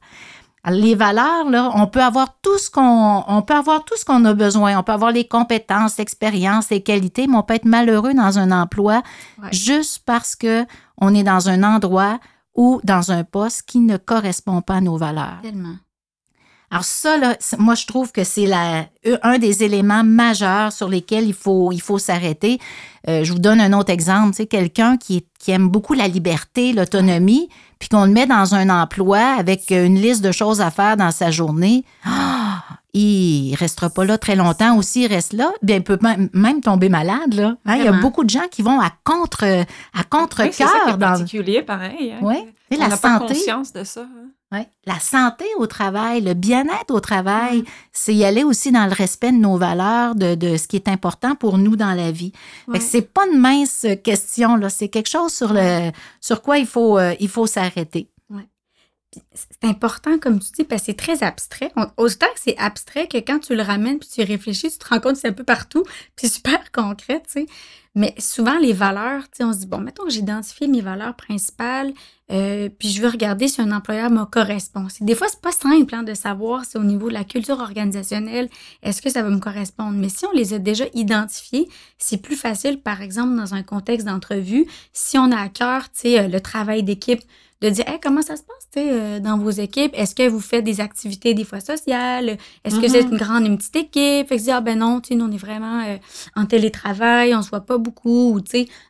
Les valeurs, là, on peut avoir tout ce qu'on, on peut avoir tout ce qu'on a besoin. On peut avoir les compétences, l'expérience, les qualités, mais on peut être malheureux dans un emploi Ouais. juste parce que on est dans un endroit ou dans un poste qui ne correspond pas à nos valeurs. Tellement. Alors ça, là, c'est- moi, je trouve que c'est la- un des éléments majeurs sur lesquels il faut, il faut s'arrêter. Euh, je vous donne un autre exemple. Sais, quelqu'un qui, aime beaucoup la liberté, l'autonomie, puis qu'on le met dans un emploi avec une liste de choses à faire dans sa journée. Ah! il restera pas là très longtemps ou s'il reste là, bien, il peut même, tomber malade. Là. Hein, il y a beaucoup de gens qui vont à contre à contre Oui, c'est ça qui est cœur dans particulier, pareil. hein. Oui, On la n'a pas santé. conscience de ça. hein. Ouais. La santé au travail, le bien-être au travail, Mm. c'est y aller aussi dans le respect de nos valeurs, de, de ce qui est important pour nous dans la vie. Ouais. c'est pas une mince question, là. C'est quelque chose sur, le, sur quoi il faut, euh, il faut s'arrêter. c'est important, comme tu dis, parce que c'est très abstrait. On- Autant que c'est abstrait que quand tu le ramènes puis tu réfléchis, tu te rends compte que c'est un peu partout, puis super concret, tu sais. Mais souvent, les valeurs, on se dit, bon, mettons que j'ai identifié mes valeurs principales, euh, puis je veux regarder si un employeur me correspond. Des fois, c'est pas simple hein, de savoir si au niveau de la culture organisationnelle, est-ce que ça va me correspondre. Mais si on les a déjà identifiés, c'est plus facile, par exemple, dans un contexte d'entrevue, si on a à cœur, euh, le travail d'équipe, de dire Hey, comment ça se passe euh, dans vos équipes? Est-ce que vous faites des activités des fois sociales? Est-ce que vous êtes Mhm. une grande, une petite équipe? Fait que dire, ah ben non, tu sais, nous, on est vraiment euh, en télétravail, on se voit pas beaucoup. Ou,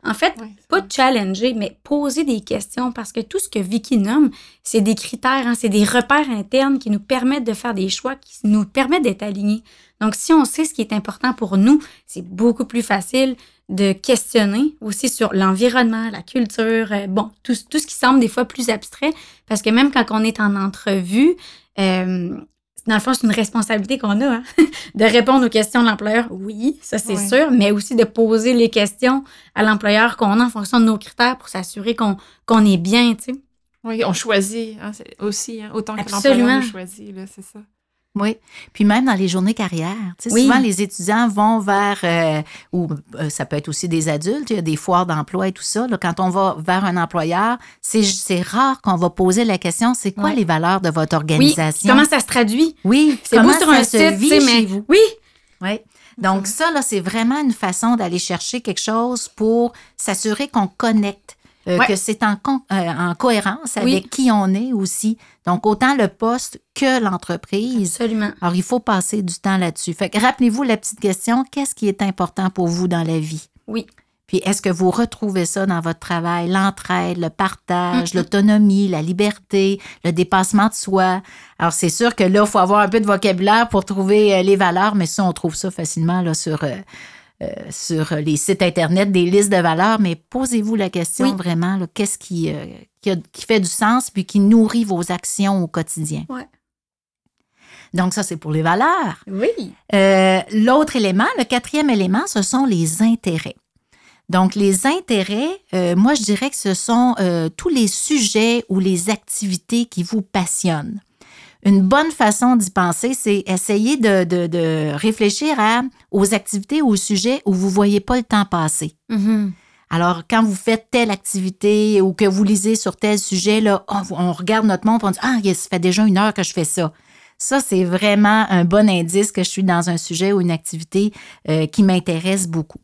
en fait, Oui, c'est pas de challenger, mais poser des questions parce que tout ce que Vicky nomme, c'est des critères, hein, c'est des repères internes qui nous permettent de faire des choix, qui nous permettent d'être alignés. Donc, si on sait ce qui est important pour nous, c'est beaucoup plus facile de questionner aussi sur l'environnement, la culture, euh, bon, tout, tout ce qui semble des fois plus abstrait, parce que même quand on est en entrevue, euh, dans le fond, c'est une responsabilité qu'on a, hein, de répondre aux questions de l'employeur, oui, ça c'est Ouais. sûr, mais aussi de poser les questions à l'employeur qu'on a en fonction de nos critères pour s'assurer qu'on est bien, tu sais. Oui, on choisit hein, aussi, hein, autant que l'employeur nous choisit, là, c'est ça. Oui. Puis même dans les journées carrière, tu sais, Oui. souvent les étudiants vont vers, euh, ou euh, ça peut être aussi des adultes, il y a des foires d'emploi et tout ça. là. quand on va vers un employeur, c'est c'est rare qu'on va poser la question, c'est quoi les valeurs de votre Oui, organisation? comment ça se traduit? Oui, C'est beau sur un site, chez mais vous? oui, Oui. Donc, ça, là, c'est vraiment une façon d'aller chercher quelque chose pour s'assurer qu'on connecte, euh, Ouais. que c'est en, euh, en cohérence Oui. avec qui on est aussi. Donc, autant le poste que l'entreprise. absolument. Alors, il faut passer du temps là-dessus. Fait que rappelez-vous la petite question, qu'est-ce qui est important pour vous dans la vie? Oui. Puis, est-ce que vous retrouvez ça dans votre travail? L'entraide, le partage, l'autonomie, la liberté, le dépassement de soi? Alors, c'est sûr que là, il faut avoir un peu de vocabulaire pour trouver euh, les valeurs, mais ça, on trouve ça facilement là, sur, euh, euh, sur les sites Internet, des listes de valeurs. Mais posez-vous la question Oui. vraiment, qu'est-ce qui, euh, qui, a- qui fait du sens puis qui nourrit vos actions au quotidien? Ouais. Donc, ça, c'est pour les valeurs. Oui. Euh, L'autre élément, le quatrième élément, ce sont les intérêts. Donc, les intérêts, euh, moi, je dirais que ce sont euh, tous les sujets ou les activités qui vous passionnent. Une bonne façon d'y penser, c'est essayer de, de- de réfléchir à, aux activités ou aux sujets où vous ne voyez pas le temps passer. Mhm. Alors, quand vous faites telle activité ou que vous lisez sur tel sujet, là, on regarde notre montre, on dit Ah, ça fait déjà une heure que je fais ça. Ça, c'est vraiment un bon indice que je suis dans un sujet ou une activité euh, qui m'intéresse beaucoup.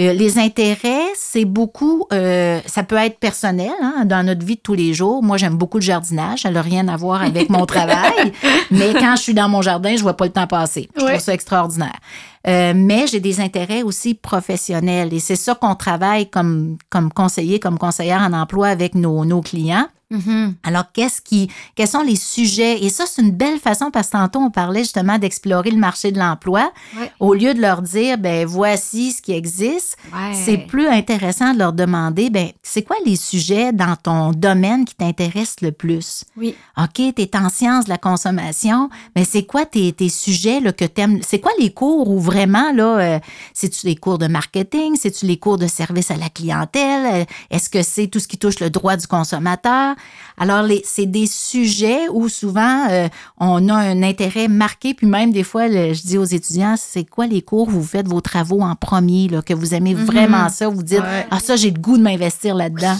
Euh, les intérêts, c'est beaucoup, euh, ça peut être personnel hein, dans notre vie de tous les jours. Moi, j'aime beaucoup le jardinage. Ça n'a rien à voir avec mon travail. mais quand je suis dans mon jardin, je vois pas le temps passer. Je Ouais. trouve ça extraordinaire. Euh, mais j'ai des intérêts aussi professionnels et c'est ça qu'on travaille comme, comme conseiller, comme conseillère en emploi avec nos, nos clients. Mhm. Alors, qu'est-ce qui, quels sont les sujets? Et ça, c'est une belle façon parce que tantôt, on parlait justement d'explorer le marché de l'emploi. Ouais. Au lieu de leur dire, ben voici ce qui existe, Ouais. c'est plus intéressant de leur demander, ben c'est quoi les sujets dans ton domaine qui t'intéressent le plus? Oui. OK, tu es en sciences de la consommation, mais c'est quoi tes, tes sujets là, que tu aimes? C'est quoi les cours où vraiment, là, euh, c'est-tu les cours de marketing? C'est-tu les cours de service à la clientèle? Euh, Est-ce que c'est tout ce qui touche le droit du consommateur? Alors, les- c'est des sujets où souvent euh, on a un intérêt marqué, puis même des fois, le- je dis aux étudiants, c'est quoi les cours où vous faites vos travaux en premier, là, que vous aimez vraiment ça, vous dites, Ouais. ah ça, j'ai le goût de m'investir là-dedans.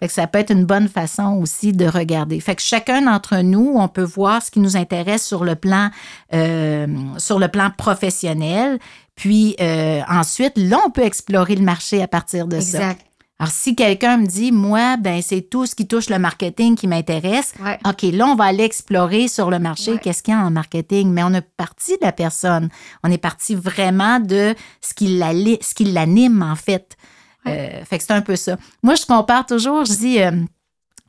Fait que ça peut être une bonne façon aussi de regarder. Fait que chacun d'entre nous, on peut voir ce qui nous intéresse sur le plan, euh, sur le plan professionnel. Puis euh, ensuite, là, on peut explorer le marché à partir de ça. Exact. Alors, si quelqu'un me dit, moi, ben c'est tout ce qui touche le marketing qui m'intéresse, Ouais. OK, là, on va aller explorer sur le marché Ouais. qu'est-ce qu'il y a en marketing. Mais on est parti de la personne. On est parti vraiment de ce qui l'ali- ce qui l'anime, en fait. Euh, fait que c'est un peu ça. Moi, je compare toujours, je dis, euh,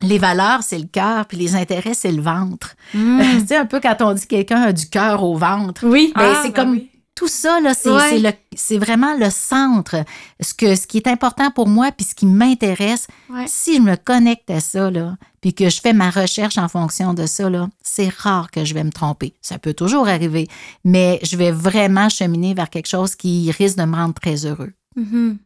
les valeurs, c'est le cœur, puis les intérêts, c'est le ventre. Hmm. tu sais, un peu quand on dit quelqu'un a du cœur au ventre. Oui. Ben, Ah, c'est ben comme oui. tout ça, là, c'est Ouais. vraiment le centre. Ce, que, ce qui est important pour moi, puis ce qui m'intéresse, Ouais. si je me connecte à ça, là, puis que je fais ma recherche en fonction de ça, là, c'est rare que je vais me tromper. Ça peut toujours arriver, mais je vais vraiment cheminer vers quelque chose qui risque de me rendre très heureux. Mhm.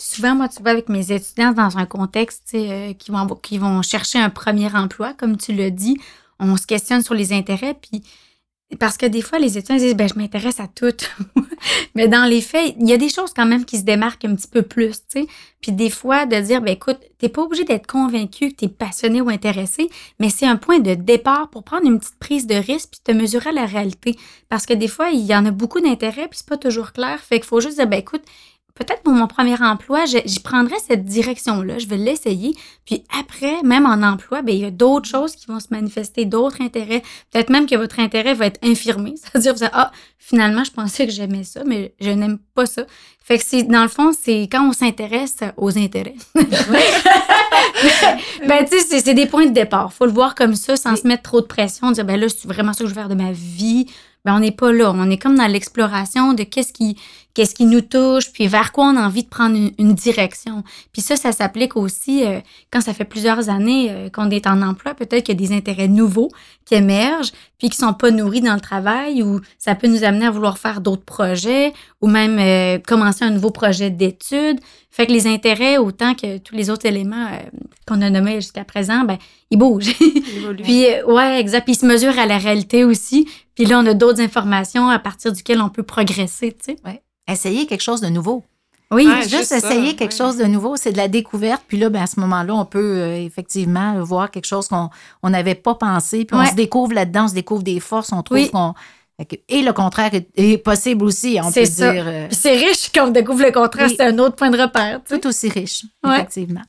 Souvent, moi, tu vois, avec mes étudiants dans un contexte tu euh, qui, vont, qui vont chercher un premier emploi, comme tu l'as dit, on se questionne sur les intérêts, puis parce que des fois, les étudiants disent, ben, je m'intéresse à tout. Mais dans les faits, il y a des choses quand même qui se démarquent un petit peu plus, tu sais. Puis des fois, de dire, ben, écoute, t'es pas obligé d'être convaincu que t'es passionné ou intéressé, mais c'est un point de départ pour prendre une petite prise de risque puis te mesurer à la réalité. Parce que des fois, il y en a beaucoup d'intérêts puis c'est pas toujours clair. Fait qu'il faut juste dire, ben, écoute, peut-être pour mon premier emploi, je- j'y prendrais cette direction-là, je vais l'essayer. Puis après, même en emploi, ben, il y a d'autres choses qui vont se manifester, d'autres intérêts. Peut-être même que votre intérêt va être infirmé. C'est-à-dire, vous allez, ah, finalement, je pensais que j'aimais ça, mais je n'aime pas ça. Fait que c'est, dans le fond, c'est quand on s'intéresse aux intérêts. ben, tu sais, c'est, c'est des points de départ. Faut le voir comme ça, sans se mettre trop de pression, dire, ben là, c'est vraiment ça que je veux faire de ma vie. Ben, on n'est pas là. On est comme dans l'exploration de qu'est-ce qui, qu'est-ce qui nous touche, puis vers quoi on a envie de prendre une, une direction. Puis ça, ça s'applique aussi euh, quand ça fait plusieurs années euh, qu'on est en emploi. Peut-être qu'il y a des intérêts nouveaux qui émergent, puis qui sont pas nourris dans le travail, ou ça peut nous amener à vouloir faire d'autres projets, ou même euh, commencer un nouveau projet d'études. Fait que les intérêts, autant que tous les autres éléments euh, qu'on a nommés jusqu'à présent, ben, ils bougent. Puis, euh, ouais, exact. Puis, ils se mesurent à la réalité aussi. Puis là, on a d'autres informations à partir duquel on peut progresser, tu sais. Essayer quelque chose de nouveau. Oui, Ouais, juste, juste ça, essayer quelque ouais. chose de nouveau, c'est de la découverte. Puis là, ben, à ce moment-là, on peut euh, effectivement voir quelque chose qu'on on n'avait pas pensé. Puis on se découvre là-dedans, on se découvre des forces, on trouve Oui. qu'on. Et le contraire est, est possible aussi, on peut ça. dire. euh, c'est riche quand on découvre le contraire, Oui. c'est un autre point de repère, tu sais. tout aussi riche, effectivement.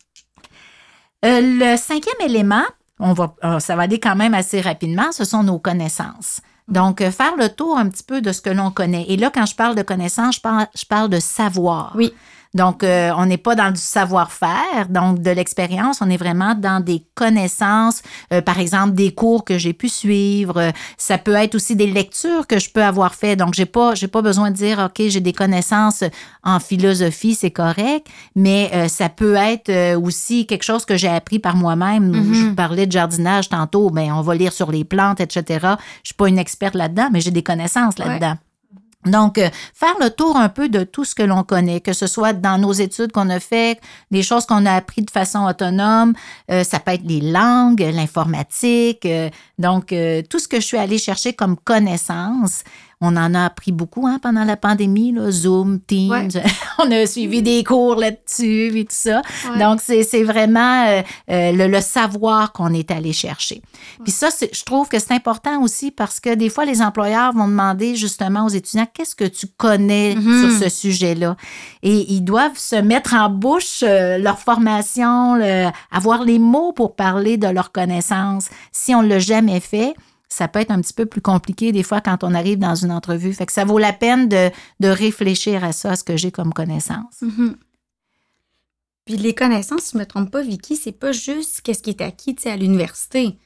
Euh, le cinquième élément, on va, euh, ça va aller quand même assez rapidement, ce sont nos connaissances. Donc, euh, faire le tour un petit peu de ce que l'on connaît. Et là, quand je parle de connaissances, je parle, je parle de savoir. Oui. Donc, euh, on n'est pas dans du savoir-faire, donc de l'expérience, on est vraiment dans des connaissances, euh, par exemple des cours que j'ai pu suivre. Euh, Ça peut être aussi des lectures que je peux avoir fait. Donc, j'ai pas, j'ai pas besoin de dire, ok, j'ai des connaissances en philosophie, c'est correct, mais euh, ça peut être euh, aussi quelque chose que j'ai appris par moi-même. Mhm. Je vous parlais de jardinage tantôt, mais on va lire sur les plantes, etc. Je suis pas une experte là-dedans, mais j'ai des connaissances Ouais. Donc, euh, faire le tour un peu de tout ce que l'on connaît, que ce soit dans nos études qu'on a fait, des choses qu'on a appris de façon autonome, euh, ça peut être les langues, l'informatique, euh, donc euh, tout ce que je suis allée chercher comme connaissance. On en a appris beaucoup hein, pendant la pandémie, là, Zoom, Teams. Ouais. on a suivi des cours là-dessus et tout ça. Ouais. Donc, c'est c'est vraiment euh, euh, le, le savoir qu'on est allé chercher. Puis ça, c'est- je trouve que c'est important aussi parce que des fois, les employeurs vont demander justement aux étudiants qu'est-ce que tu connais Mhm. sur ce sujet-là? Et ils doivent se mettre en bouche euh, leur formation, le- avoir les mots pour parler de leurs connaissances. Si on ne l'a jamais fait, ça peut être un petit peu plus compliqué des fois quand on arrive dans une entrevue. Fait que ça vaut la peine de, de réfléchir à ça, à ce que j'ai comme connaissance. Mhm. Puis les connaissances, si je me trompe pas, Vicky, c'est pas juste qu'est-ce qui est acquis à l'université.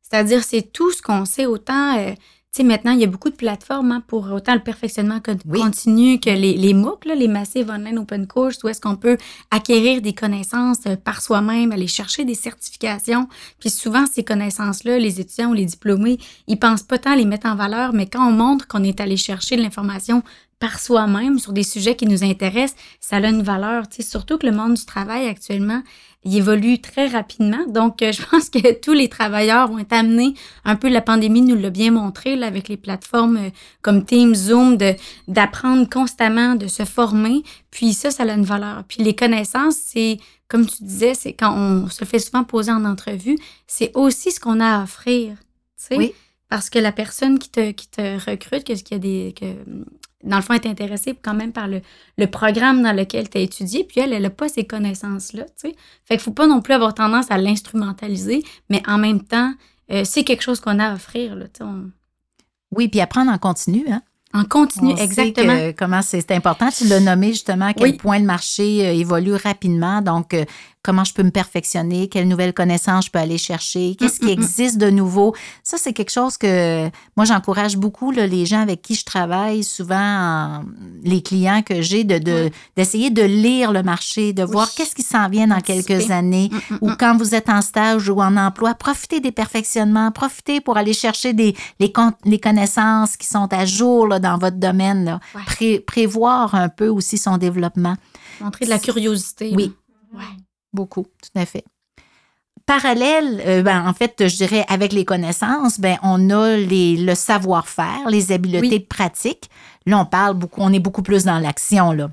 C'est-à-dire, c'est tout ce qu'on sait, autant, euh, sais, maintenant, il y a beaucoup de plateformes hein, pour autant le perfectionnement Oui. continu que les, les MOOC, là, les Massive Online Open Course, où est-ce qu'on peut acquérir des connaissances euh, par soi-même, aller chercher des certifications. Puis souvent, ces connaissances-là, les étudiants ou les diplômés, ils pensent pas tant les mettre en valeur, mais quand on montre qu'on est allé chercher de l'information par soi-même sur des sujets qui nous intéressent, ça a une valeur. Tu sais, surtout que le monde du travail actuellement, il évolue très rapidement. Donc, euh, je pense que tous les travailleurs vont être amenés, un peu la pandémie nous l'a bien montré, là, avec les plateformes euh, comme Teams, Zoom, de, d'apprendre constamment, de se former. Puis ça, ça a une valeur. Puis les connaissances, c'est, comme tu disais, c'est quand on se fait souvent poser en entrevue, c'est aussi ce qu'on a à offrir. Tu sais? Oui. Parce que la personne qui te, qui te recrute, que, qu'il y a des, que, dans le fond, est intéressée quand même par le, le programme dans lequel tu as étudié, puis elle, elle n'a pas ces connaissances-là, tu sais. Fait qu'il faut pas non plus avoir tendance à l'instrumentaliser, mais en même temps, euh, c'est quelque chose qu'on a à offrir, là, tu sais. on- Oui, puis apprendre en continu, hein? En continu, On sait exactement. que- comment c'est important. Tu l'as nommé justement à quel Oui. point le marché euh, évolue rapidement. Donc, euh, comment je peux me perfectionner, quelles nouvelles connaissances je peux aller chercher, qu'est-ce qui Mm, mm, mm. existe de nouveau. Ça, c'est quelque chose que moi, j'encourage beaucoup là, les gens avec qui je travaille, souvent en- les clients que j'ai, de, de- d'essayer de lire le marché, de voir qu'est-ce qui s'en vient dans quelques années Mm, mm, ou mm. quand vous êtes en stage ou en emploi, profitez des perfectionnements, profitez pour aller chercher des, les, les connaissances qui sont à jour là, dans votre domaine. là. Ouais. Pré- prévoir un peu aussi son développement. Montrer de la curiosité. Oui. là. Ouais. Beaucoup, tout à fait. Parallèle, euh, ben, en fait, je dirais, avec les connaissances, ben, on a les, le savoir-faire, les habiletés Oui. pratiques. Là, on parle beaucoup, on est beaucoup plus dans l'action, là.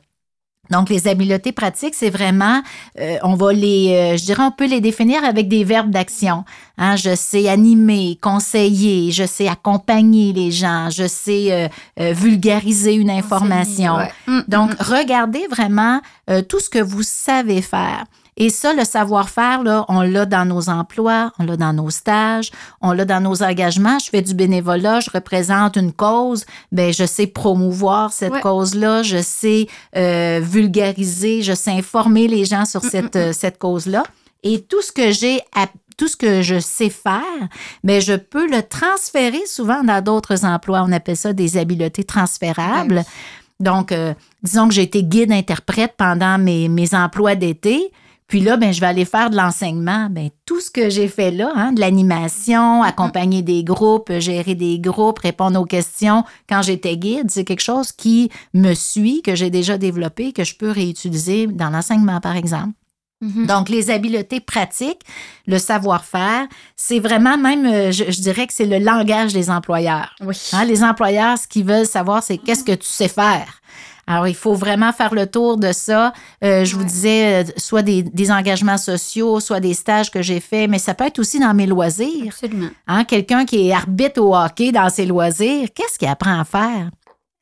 Donc, les habiletés pratiques, c'est vraiment, euh, on va les, euh, je dirais, on peut les définir avec des verbes d'action. Hein, je sais animer, conseiller, je sais accompagner les gens, je sais euh, vulgariser une information. Ouais. Mm, Donc, mm, regardez vraiment tout ce que vous savez faire. Et ça, le savoir-faire, là, on l'a dans nos emplois, on l'a dans nos stages, on l'a dans nos engagements. Je fais du bénévolat, je représente une cause, ben je sais promouvoir cette Ouais. cause-là, je sais euh, vulgariser, je sais informer les gens sur cette, euh, cette cause-là. Et tout ce que j'ai à- tout ce que je sais faire, mais je peux le transférer souvent dans d'autres emplois. On appelle ça des habiletés transférables. Ben Donc, euh, disons que j'ai été guide-interprète pendant mes, mes emplois d'été. Puis là, ben, je vais aller faire de l'enseignement. Ben, tout ce que j'ai fait là, hein, de l'animation, accompagner des groupes, gérer des groupes, répondre aux questions quand j'étais guide, c'est quelque chose qui me suit, que j'ai déjà développé, que je peux réutiliser dans l'enseignement, par exemple. Mhm. Donc, les habiletés pratiques, le savoir-faire, c'est vraiment même, euh, je, je dirais que c'est le langage des employeurs. Oui. Hein, les employeurs, ce qu'ils veulent savoir, c'est qu'est-ce que tu sais faire. Alors, il faut vraiment faire le tour de ça. Euh, je vous disais, euh, soit des, des engagements sociaux, soit des stages que j'ai faits, mais ça peut être aussi dans mes loisirs. Absolument. Hein, Quelqu'un qui est arbitre au hockey dans ses loisirs, qu'est-ce qu'il apprend à faire?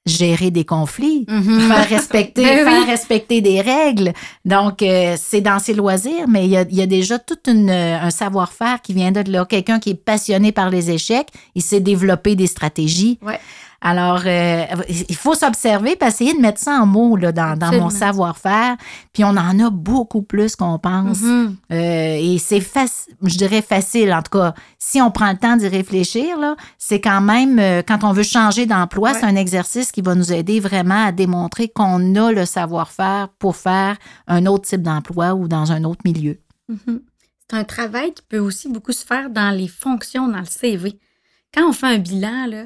Gérer des conflits Mhm. faire respecter, Ben oui. faire respecter des règles. Donc, euh, c'est dans ses loisirs, mais il y a, il y a déjà tout une, euh, un savoir-faire qui vient de là. Quelqu'un qui est passionné par les échecs, il sait développer des stratégies. Ouais. Alors, euh, il faut s'observer et essayer de mettre ça en mots là, dans, dans mon savoir-faire. Puis on en a beaucoup plus qu'on pense. Mhm. Euh, et c'est facile, je dirais facile, en tout cas, si on prend le temps d'y réfléchir, là, c'est quand même, euh, quand on veut changer d'emploi, Ouais. c'est un exercice qui va nous aider vraiment à démontrer qu'on a le savoir-faire pour faire un autre type d'emploi ou dans un autre milieu. Mhm. C'est un travail qui peut aussi beaucoup se faire dans les fonctions dans le CV. Quand on fait un bilan, là,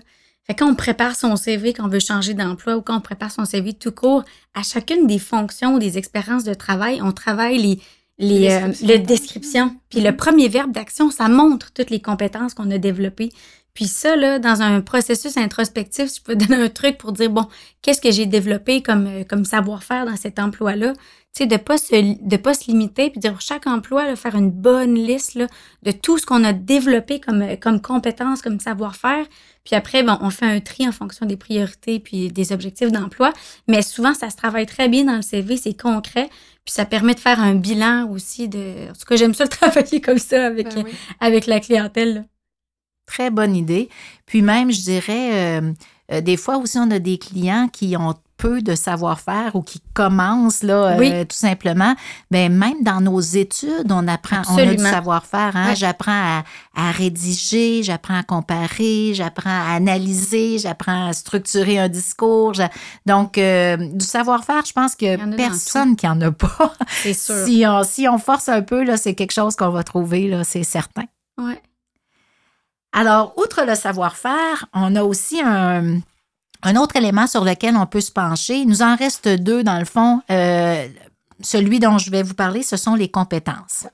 fait quand on prépare son CV, quand on veut changer d'emploi ou quand on prépare son CV tout court, à chacune des fonctions, des expériences de travail, on travaille les, les, euh, descriptions. les descriptions. Puis le premier verbe d'action, ça montre toutes les compétences qu'on a développées. Puis ça, là, dans un processus introspectif, si je peux donner un truc pour dire, bon, qu'est-ce que j'ai développé comme, euh, comme savoir-faire dans cet emploi-là? Tu sais, de pas se, de pas se limiter, puis dire chaque emploi, là, faire une bonne liste là, de tout ce qu'on a développé comme, euh, comme compétences, comme savoir-faire. Puis après, bon, on fait un tri en fonction des priorités puis des objectifs d'emploi. Mais souvent, ça se travaille très bien dans le CV, c'est concret. Puis ça permet de faire un bilan aussi de. En tout cas, j'aime ça le travailler comme ça avec, Ben oui. avec la clientèle. là. Très bonne idée. Puis même, je dirais, euh, euh, des fois aussi, on a des clients qui ont peu de savoir-faire ou qui commencent là, euh, Oui. tout simplement. Mais même dans nos études, on apprend, on a du savoir-faire. Hein? J'apprends à, à rédiger, j'apprends à comparer, j'apprends à analyser, j'apprends à structurer un discours. Donc, euh, du savoir-faire, je pense que personne qui en a pas. C'est sûr. si, on, si on force un peu, là, c'est quelque chose qu'on va trouver, là, c'est certain. Ouais. Alors, outre le savoir-faire, on a aussi un, un autre élément sur lequel on peut se pencher. Il nous en reste deux, dans le fond. Euh, celui dont je vais vous parler, ce sont les compétences.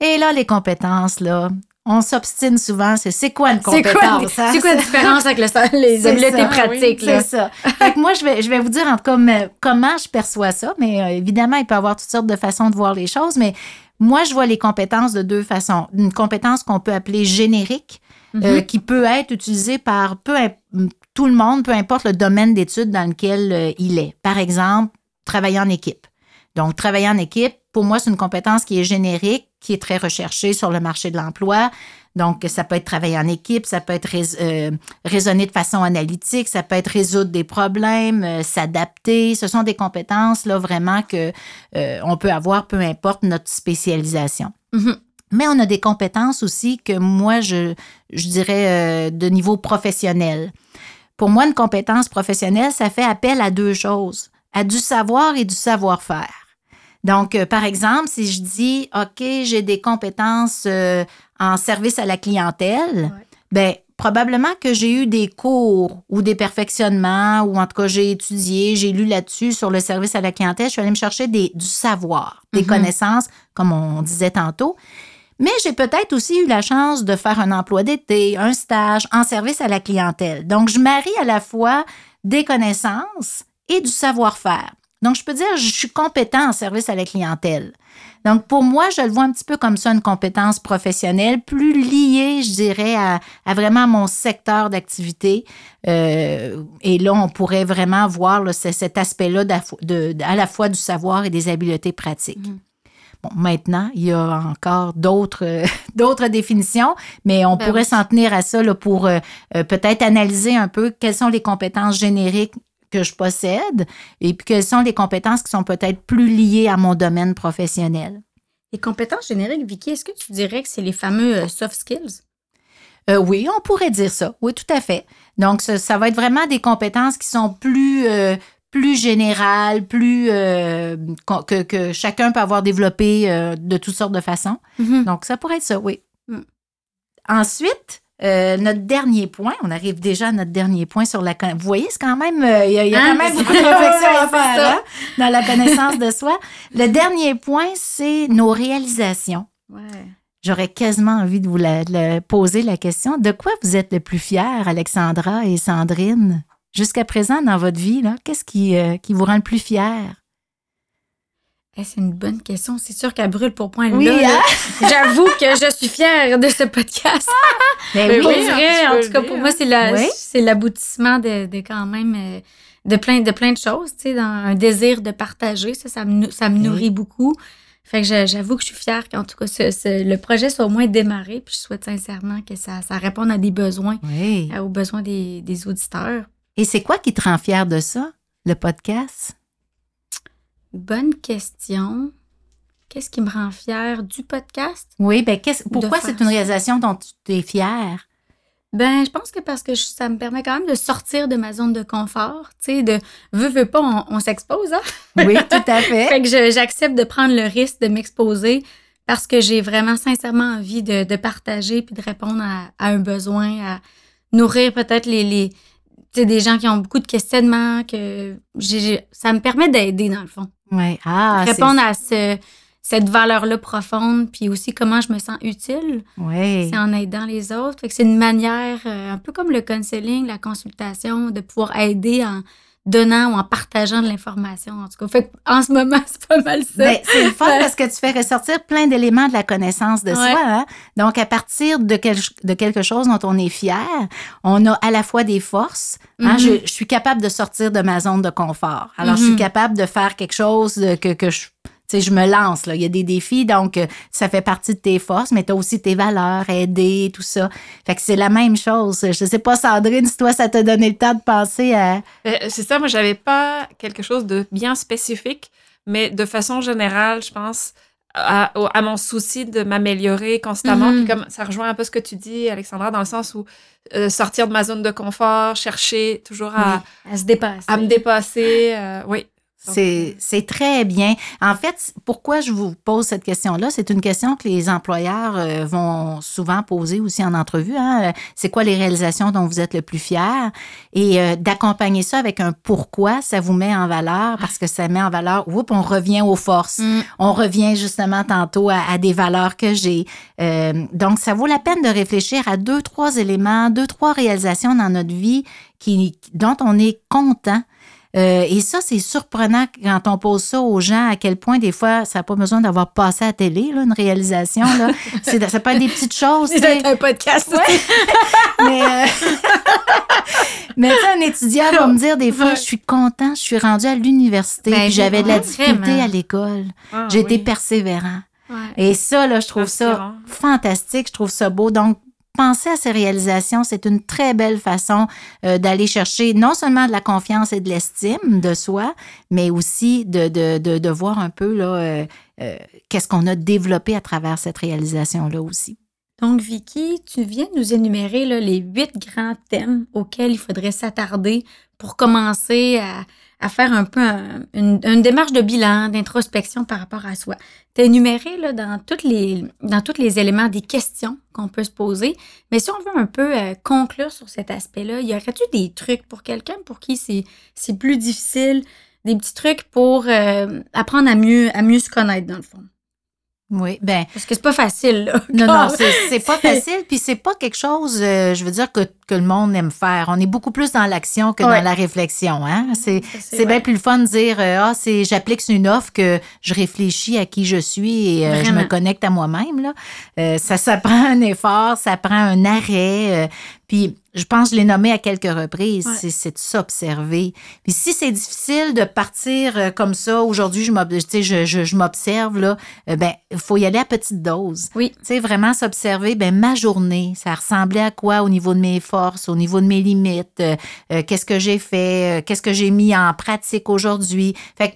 Et là, les compétences, là, on s'obstine souvent. C'est c'est quoi une C'est quoi, compétence? hein? c'est quoi la différence avec le, les habiletés pratiques? C'est ça. Fait que moi, je vais, je vais vous dire en tout cas me- comment je perçois ça, mais euh, évidemment, il peut y avoir toutes sortes de façons de voir les choses, mais moi, je vois les compétences de deux façons. Une compétence qu'on peut appeler générique, euh, Mhm. qui peut être utilisée par peu tout le monde, peu importe le domaine d'études dans lequel euh, il est. Par exemple, travailler en équipe. Donc, travailler en équipe, pour moi, c'est une compétence qui est générique, qui est très recherchée sur le marché de l'emploi. Donc, ça peut être travailler en équipe, ça peut être euh, raisonner de façon analytique, ça peut être résoudre des problèmes, euh, s'adapter. Ce sont des compétences là vraiment que on peut avoir, peu importe notre spécialisation. Mhm. Mais on a des compétences aussi que moi, je, je dirais de niveau professionnel. Pour moi, une compétence professionnelle, ça fait appel à deux choses, à du savoir et du savoir-faire. Donc, euh, par exemple, si je dis, OK, j'ai des compétences euh, en service à la clientèle, ben probablement que j'ai eu des cours ou des perfectionnements, ou en tout cas, j'ai étudié, j'ai lu là-dessus sur le service à la clientèle. Je suis allée me chercher des, du savoir, des Mhm. connaissances, comme on disait tantôt. Mais j'ai peut-être aussi eu la chance de faire un emploi d'été, un stage en service à la clientèle. Donc, je marie à la fois des connaissances et du savoir-faire. Donc, je peux dire, je suis compétent en service à la clientèle. Donc, pour moi, je le vois un petit peu comme ça, une compétence professionnelle, plus liée, je dirais, à, vraiment mon secteur d'activité. Euh, et là, on pourrait vraiment voir là, ce- cet aspect-là de- de- à la fois du savoir et des habiletés pratiques. Mhm. Bon, maintenant, il y a encore d'autres euh, définitions, mais on Ben pourrait oui. s'en tenir à ça là, pour euh, euh, peut-être analyser un peu quelles sont les compétences génériques que je possède et puis quelles sont les compétences qui sont peut-être plus liées à mon domaine professionnel. Les compétences génériques, Vicky, est-ce que tu dirais que c'est les fameux soft skills? Euh, oui, on pourrait dire ça. Oui, tout à fait. Donc, ça, ça va être vraiment des compétences qui sont plus, euh, plus générales, plus euh, que, que chacun peut avoir développé euh, de toutes sortes de façons. Mhm. Donc, ça pourrait être ça, oui. Mm. Ensuite, euh, notre dernier point, on arrive déjà à notre dernier point sur la... Vous voyez, c'est quand même... Il y a, y a Hein? quand même beaucoup de réflexion à faire hein, dans la connaissance de soi. Le dernier point, c'est nos réalisations. Ouais. J'aurais quasiment envie de vous la, la- poser la question. De quoi vous êtes le plus fier, Alexandra et Sandrine? Jusqu'à présent, dans votre vie, qu'est-ce qui, euh, qui vous rend le plus fier? Eh, c'est une bonne question. C'est sûr qu'elle brûle pour point Oui, là. hein? J'avoue que je suis fière de ce podcast. Ben Ben oui, oui. hein, vrai, en tout cas, pour hein. moi, c'est la- Oui. c'est l'aboutissement de, de quand même euh, de plein, de plein de choses, tu sais, dans un désir de partager. Ça, ça me, ça me Oui. nourrit beaucoup. Fait que j'avoue que je suis fière qu'en tout cas, ce- ce- le projet soit au moins démarré. Puis je souhaite sincèrement que ça, ça réponde à des besoins, Oui. euh, aux besoins des, des auditeurs. Et c'est quoi qui te rend fier de ça, le podcast? Bonne question. Qu'est-ce qui me rend fière du podcast? Oui, ben qu'est-ce- pourquoi c'est une réalisation dont tu es fier? Ben, je pense que parce que je- ça me permet quand même de sortir de ma zone de confort, tu sais, de veux, veux pas, on, on s'expose, hein? Oui, tout à fait. Fait que j'accepte de prendre le risque de m'exposer parce que j'ai vraiment sincèrement envie de, de partager puis de répondre à, à un besoin, à nourrir peut-être les, sais, des gens qui ont beaucoup de questionnements, que j'ai- ça me permet d'aider dans le fond. Oui. Ah, c'est- répondre à ce, cette valeur-là profonde, puis aussi comment je me sens utile. Oui. C'est en aidant les autres. Fait que c'est une manière, euh, un peu comme le counseling, la consultation, de pouvoir aider en donnant ou en partageant de l'information, en tout cas. Fait en ce moment, c'est pas mal ça. Ben, c'est le fun parce que tu fais ressortir plein d'éléments de la connaissance de Ouais. soi. hein. Donc, à partir de, quel- de quelque chose dont on est fier, on a à la fois des forces. hein. Mhm. je, je suis capable de sortir de ma zone de confort. Alors, je suis Mhm. capable de faire quelque chose que, que je... Tu sais, je me lance, là. Il y a des défis, donc euh, ça fait partie de tes forces, mais tu as aussi tes valeurs, aider, tout ça. Fait que c'est la même chose. Je sais pas, Sandrine, si toi, ça t'a donné le temps de penser à... Euh, C'est ça, moi, j'avais pas quelque chose de bien spécifique, mais de façon générale, je pense à, mon souci de m'améliorer constamment. Mhm. Puis comme ça rejoint un peu ce que tu dis, Alexandra, dans le sens où euh, sortir de ma zone de confort, chercher toujours à, à se dépasser. à me dépasser. euh, oui. C'est très bien. En fait, pourquoi je vous pose cette question-là? C'est une question que les employeurs euh, vont souvent poser aussi en entrevue. hein. Euh, C'est quoi les réalisations dont vous êtes le plus fier? Et euh, d'accompagner ça avec un pourquoi, ça vous met en valeur parce que ça met en valeur, oups, on revient aux forces. Mm. On revient justement tantôt à, à des valeurs que j'ai. Euh, donc, ça vaut la peine de réfléchir à deux, trois éléments, deux, trois réalisations dans notre vie qui, dont on est content. Euh, et ça, c'est surprenant quand on pose ça aux gens, à quel point des fois, ça n'a pas besoin d'avoir passé à la télé, là, une réalisation. Là. C'est, ça peut être des petites choses. C'est un podcast. Mais, euh, mais un étudiant va me dire des fois, Ouais. je suis content, je suis rendu à l'université, Ben, puis j'avais de la ouais, difficulté vraiment. à l'école. ah, oui. persévérant. Et ça, là, je trouve ça fantastique, je trouve ça beau. Donc, penser à ces réalisations, c'est une très belle façon euh, d'aller chercher non seulement de la confiance et de l'estime de soi, mais aussi de, voir un peu là, euh, euh, qu'est-ce qu'on a développé à travers cette réalisation-là aussi. Donc, Vicky, tu viens de nous énumérer les huit grands thèmes auxquels il faudrait s'attarder pour commencer à, à faire un peu un- une, une démarche de bilan, d'introspection par rapport à soi. Tu as énuméré là, dans, toutes les, dans tous les éléments des questions qu'on peut se poser. Mais si on veut un peu euh, conclure sur cet aspect-là, y aurait-tu des trucs pour quelqu'un pour qui c'est c'est plus difficile, des petits trucs pour euh, apprendre à mieux, à mieux se connaître, dans le fond? Oui, ben Parce que c'est pas facile, là. non, non, c'est pas facile, puis c'est pas quelque chose, euh, je veux dire, que, que le monde aime faire. On est beaucoup plus dans l'action que Ouais. dans la réflexion, hein? C'est C'est bien plus le fun de dire euh, ah c'est j'applique une offre que je réfléchis à qui je suis et euh, je me connecte à moi-même là. Euh, ça ça prend un effort, ça prend un arrêt. euh, puis je pense que je l'ai nommé à quelques reprises, Ouais. c'est de s'observer. Puis si c'est difficile de partir euh, comme ça aujourd'hui, je m'observe là, euh, ben il faut y aller à petite dose. Oui. Tu sais, vraiment s'observer, ben ma journée, ça ressemblait à quoi au niveau de mes forces, au niveau de mes limites, euh, euh, qu'est-ce que j'ai fait, euh, qu'est-ce que j'ai mis en pratique aujourd'hui. Fait que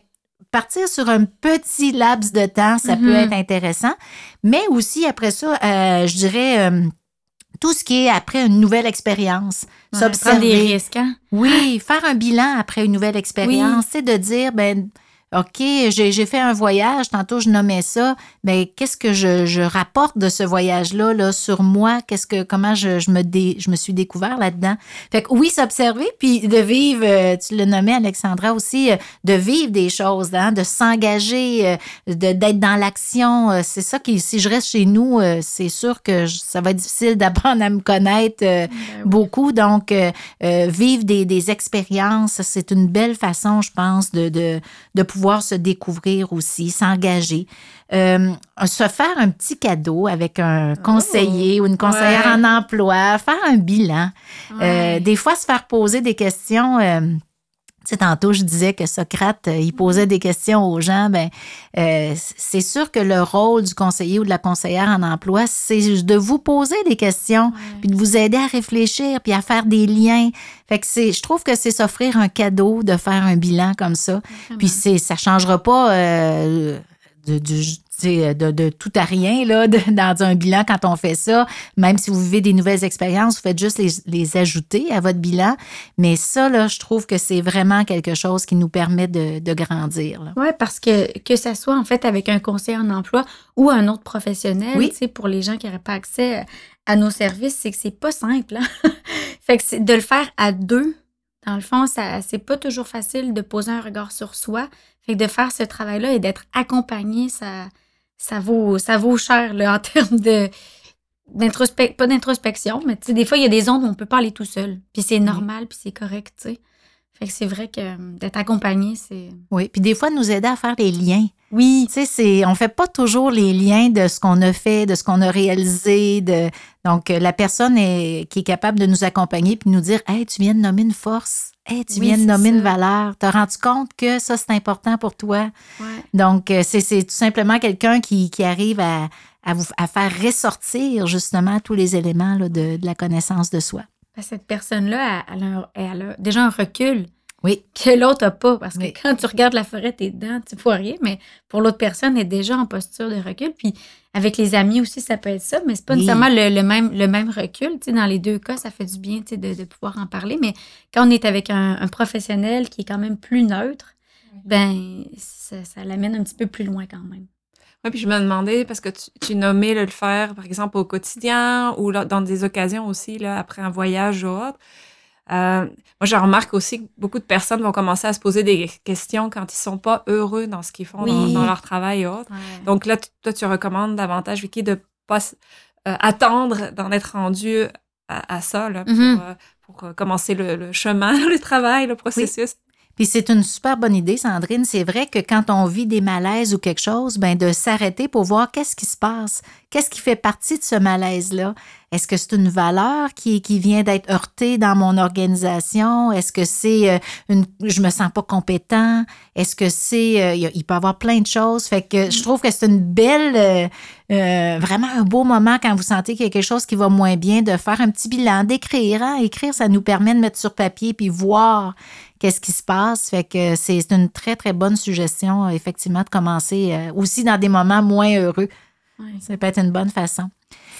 partir sur un petit laps de temps, ça peut Mhm. être intéressant, mais aussi après ça, je dirais tout ce qui est après une nouvelle expérience, Ouais, prendre des s'observer. risques, hein? Oui, faire un bilan après une nouvelle expérience, c'est de dire, ben, OK, j'ai j'ai fait un voyage, tantôt je nommais ça, ben, qu'est-ce que je, je rapporte de ce voyage-là là, sur moi? Qu'est-ce que, comment je, je me, dé- je me suis découvert là-dedans? Fait que oui, s'observer, puis de vivre, euh, tu le nommais, Alexandra aussi, euh, de vivre des choses, hein, de s'engager, euh, de- d'être dans l'action. C'est ça qui, si je reste chez nous, c'est sûr que je- ça va être difficile d'apprendre à me connaître euh, Ben oui. beaucoup. Donc, euh, vivre des, des expériences, c'est une belle façon, je pense, de, de, de pouvoir se découvrir aussi, s'engager. Euh, se faire un petit cadeau avec un conseiller ou une conseillère Ouais. en emploi, faire un bilan. Euh, des fois, se faire poser des questions. Tu sais, tantôt, je disais que Socrate, euh, il posait des questions aux gens. Ben, euh, c'est sûr que le rôle du conseiller ou de la conseillère en emploi, c'est de vous poser des questions, puis de vous aider à réfléchir, puis à faire des liens. Fait que c'est, je trouve que c'est s'offrir un cadeau de faire un bilan comme ça. Puis c'est, ça changera pas euh, de, du- sais, de, de tout à rien là, de- dans un bilan quand on fait ça. Même si vous vivez des nouvelles expériences, vous faites juste les, les ajouter à votre bilan. Mais ça, là, je trouve que c'est vraiment quelque chose qui nous permet de, de grandir. Oui, parce que que ça soit en fait avec un conseiller en emploi ou un autre professionnel, Oui. pour les gens qui n'auraient pas accès à nos services, c'est que c'est pas simple. hein. fait que c'est de le faire à deux, dans le fond, ça c'est pas toujours facile de poser un regard sur soi. Fait que de faire ce travail-là et d'être accompagné, ça, ça vaut ça vaut cher là, en termes de pas d'introspection, mais tu sais, des fois, il y a des zones où on peut pas aller tout seul. Puis c'est normal, puis c'est correct, tu sais. Fait que c'est vrai que euh, d'être accompagné, c'est. Oui. Puis des fois, nous aider à faire des liens. Oui, Tu sais, c'est, on fait pas toujours les liens de ce qu'on a fait, de ce qu'on a réalisé. De, donc, euh, la personne est, qui est capable de nous accompagner puis nous dire, hey, tu viens de nommer une force. Hey, tu Oui, viens de nommer ça. une valeur. T'as rendu compte que ça, c'est important pour toi? ouais. Donc, euh, c'est, tout simplement quelqu'un qui, qui arrive à, à, vous, à faire ressortir justement tous les éléments là, de, de la connaissance de soi. Que Cette personne-là, elle a déjà un recul Oui. que l'autre n'a pas. Parce que Oui. quand tu regardes la forêt, t'es dedans, tu vois rien, mais pour l'autre personne, elle est déjà en posture de recul. Puis avec les amis aussi, ça peut être ça, mais c'est pas Oui. nécessairement le, le même, le même recul. Dans les deux cas, ça fait du bien de, de pouvoir en parler. Mais quand on est avec un, un professionnel qui est quand même plus neutre, ben ça, ça l'amène un petit peu plus loin quand même. Oui, puis je me demandais, parce que tu, tu nommais là, le faire, par exemple, au quotidien ou là, dans des occasions aussi, là, après un voyage ou autre. Euh, moi, je remarque aussi que beaucoup de personnes vont commencer à se poser des questions quand ils sont pas heureux dans ce qu'ils font, dans, Oui. dans leur travail et autres. Donc là, tu- toi, tu recommandes davantage, Vicky, de pas s- euh, attendre d'en être rendu à, à ça, là, pour, Mhm. euh, pour, commencer le, le chemin, le travail, le processus. Puis c'est une super bonne idée, Sandrine. C'est vrai que quand on vit des malaises ou quelque chose, ben de s'arrêter pour voir qu'est-ce qui se passe, qu'est-ce qui fait partie de ce malaise-là. Est-ce que c'est une valeur qui, qui vient d'être heurtée dans mon organisation? Est-ce que c'est euh, une, je me sens pas compétent? Est-ce que c'est, euh, il peut y avoir plein de choses? Fait que je trouve que c'est une belle, euh, vraiment un beau moment quand vous sentez qu'il y a quelque chose qui va moins bien, de faire un petit bilan, d'écrire. Hein? Écrire, ça nous permet de mettre sur papier puis voir qu'est-ce qui se passe. Fait que c'est une très, très bonne suggestion, effectivement, de commencer euh, aussi dans des moments moins heureux. Ça peut être une bonne façon.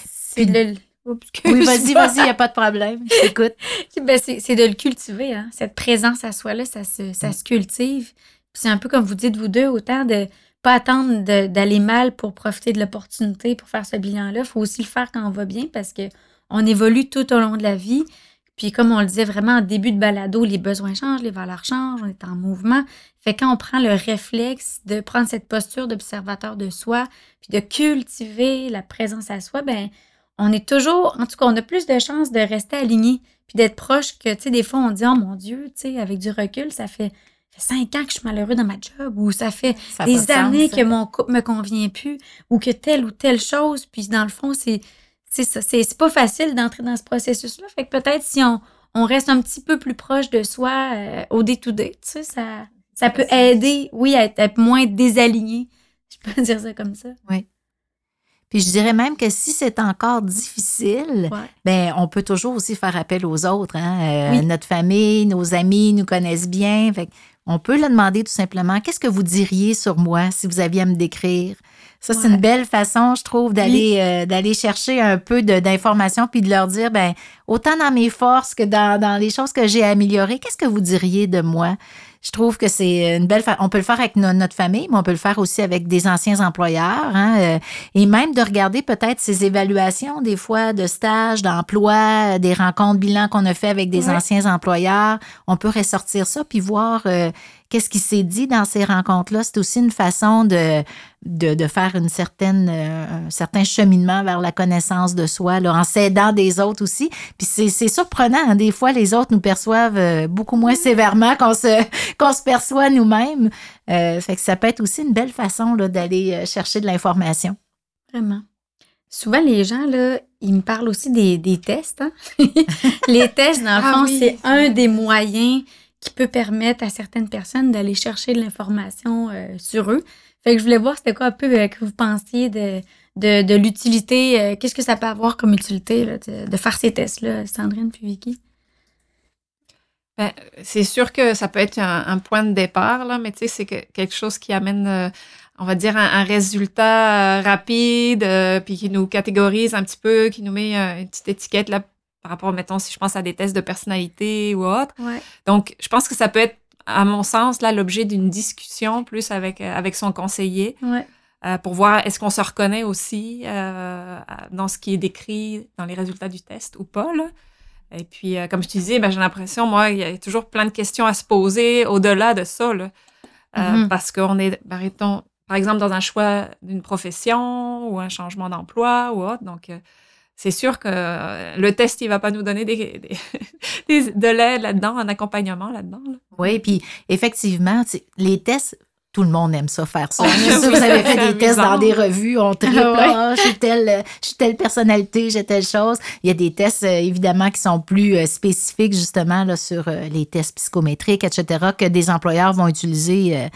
C'est le... oui, vas-y, vas-y, il n'y a pas de problème. Écoute. Ben, c'est de le cultiver, hein. cette présence à soi-là, ça se, ça se cultive. C'est un peu comme vous dites, vous deux, autant de pas attendre d'aller mal pour profiter de l'opportunité pour faire ce bilan-là. Il faut aussi le faire quand on va bien parce que on évolue tout au long de la vie. Puis comme on le disait vraiment en début de balado, les besoins changent, les valeurs changent, on est en mouvement. Fait quand on prend le réflexe de prendre cette posture d'observateur de soi, puis de cultiver la présence à soi, ben on est toujours, en tout cas, on a plus de chances de rester aligné, puis d'être proche que, tu sais, des fois, on dit, oh mon Dieu, tu sais, avec du recul, ça fait, cinq ans que je suis malheureux dans ma job, ou ça fait des années que mon couple me convient plus, ou que telle ou telle chose, puis dans le fond, c'est c'est ça. C'est pas facile d'entrer dans ce processus-là. Fait que peut-être si on, on, reste un petit peu plus proche de soi euh, au day-to-day, tu sais, ça, ça peut aider, oui, à être, moins désaligné. Je peux dire ça comme ça. Oui. Puis je dirais même que si c'est encore difficile, ben on peut toujours aussi faire appel aux autres. Hein? Euh, notre famille, nos amis nous connaissent bien. Fait on peut leur demander tout simplement qu'est-ce que vous diriez sur moi si vous aviez à me décrire? Ça, c'est une belle façon, je trouve, d'aller euh, d'aller chercher un peu d'informations puis de leur dire, ben autant dans mes forces que dans, dans les choses que j'ai améliorées, qu'est-ce que vous diriez de moi? Je trouve que c'est une belle On peut le faire avec notre famille, mais on peut le faire aussi avec des anciens employeurs. Hein, euh, et même de regarder peut-être ces évaluations des fois de stages, d'emploi, des rencontres bilan qu'on a fait avec des anciens employeurs. On peut ressortir ça puis voir euh, qu'est-ce qui s'est dit dans ces rencontres-là? C'est aussi une façon de, de, faire une certaine, euh, un certain cheminement vers la connaissance de soi, là, en s'aidant des autres aussi. Puis c'est surprenant, hein. des fois, les autres nous perçoivent euh, beaucoup moins sévèrement qu'on se, qu'on se perçoit nous-mêmes. Euh, fait que ça peut être aussi une belle façon d'aller chercher de l'information. Vraiment. Souvent, les gens, là, ils me parlent aussi des, des tests. Hein. les tests, dans le ah fond, c'est un des moyens qui peut permettre à certaines personnes d'aller chercher de l'information euh, sur eux. Fait que je voulais voir c'était quoi un peu euh, que vous pensiez de, de, l'utilité, euh, qu'est-ce que ça peut avoir comme utilité de, faire ces tests-là, Sandrine puis Vicky? Ben, c'est sûr que ça peut être un, point de départ, là, mais tu sais, c'est quelque chose qui amène, on va dire, un, résultat rapide, puis qui nous catégorise un petit peu, qui nous met une petite étiquette là, par rapport, mettons, si je pense à des tests de personnalité ou autre. Donc, je pense que ça peut être, à mon sens, là, l'objet d'une discussion plus avec, euh, avec son conseiller. Euh, pour voir est-ce qu'on se reconnaît aussi euh, dans ce qui est décrit dans les résultats du test ou pas. Là. Et puis, comme je te disais, ben, j'ai l'impression, moi, il y a toujours plein de questions à se poser au-delà de ça. Là. Mm-hmm. Parce qu'on est, par exemple, dans un choix d'une profession ou un changement d'emploi ou autre. Donc, c'est sûr que le test, il va pas nous donner des, de l'aide là-dedans, un accompagnement là-dedans. Oui, puis effectivement, les tests, tout le monde aime ça faire ça. vous avez fait des tests dans des revues, on triple, ah, j'ai telle, telle personnalité, j'ai telle chose. Il y a des tests, euh, évidemment, qui sont plus euh, spécifiques, justement, là, sur les tests psychométriques, etc., que des employeurs vont utiliser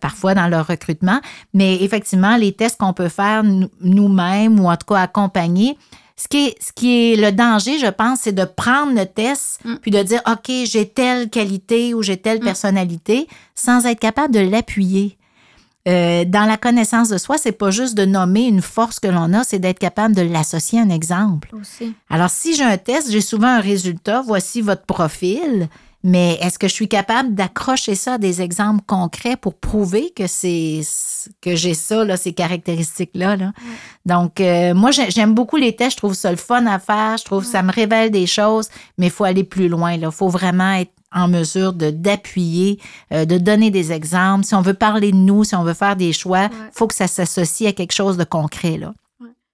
parfois dans leur recrutement. Mais effectivement, les tests qu'on peut faire nous-mêmes ou en tout cas accompagner, ce qui, est, ce qui est le danger, je pense, c'est de prendre le test mm. puis de dire, OK, j'ai telle qualité ou j'ai telle mm. personnalité sans être capable de l'appuyer. Euh, dans la connaissance de soi, c'est pas juste de nommer une force que l'on a, c'est d'être capable de l'associer à un exemple. Alors, si j'ai un test, j'ai souvent un résultat, voici votre profil. Mais est-ce que je suis capable d'accrocher ça à des exemples concrets pour prouver que c'est que j'ai ça, là, ces caractéristiques-là? Là? Donc, euh, moi, j'aime beaucoup les tests. Je trouve ça le fun à faire. Je trouve que ça me révèle des choses, mais il faut aller plus loin. Il faut vraiment être en mesure de d'appuyer, euh, de donner des exemples. Si on veut parler de nous, si on veut faire des choix, il faut que ça s'associe à quelque chose de concret. Là.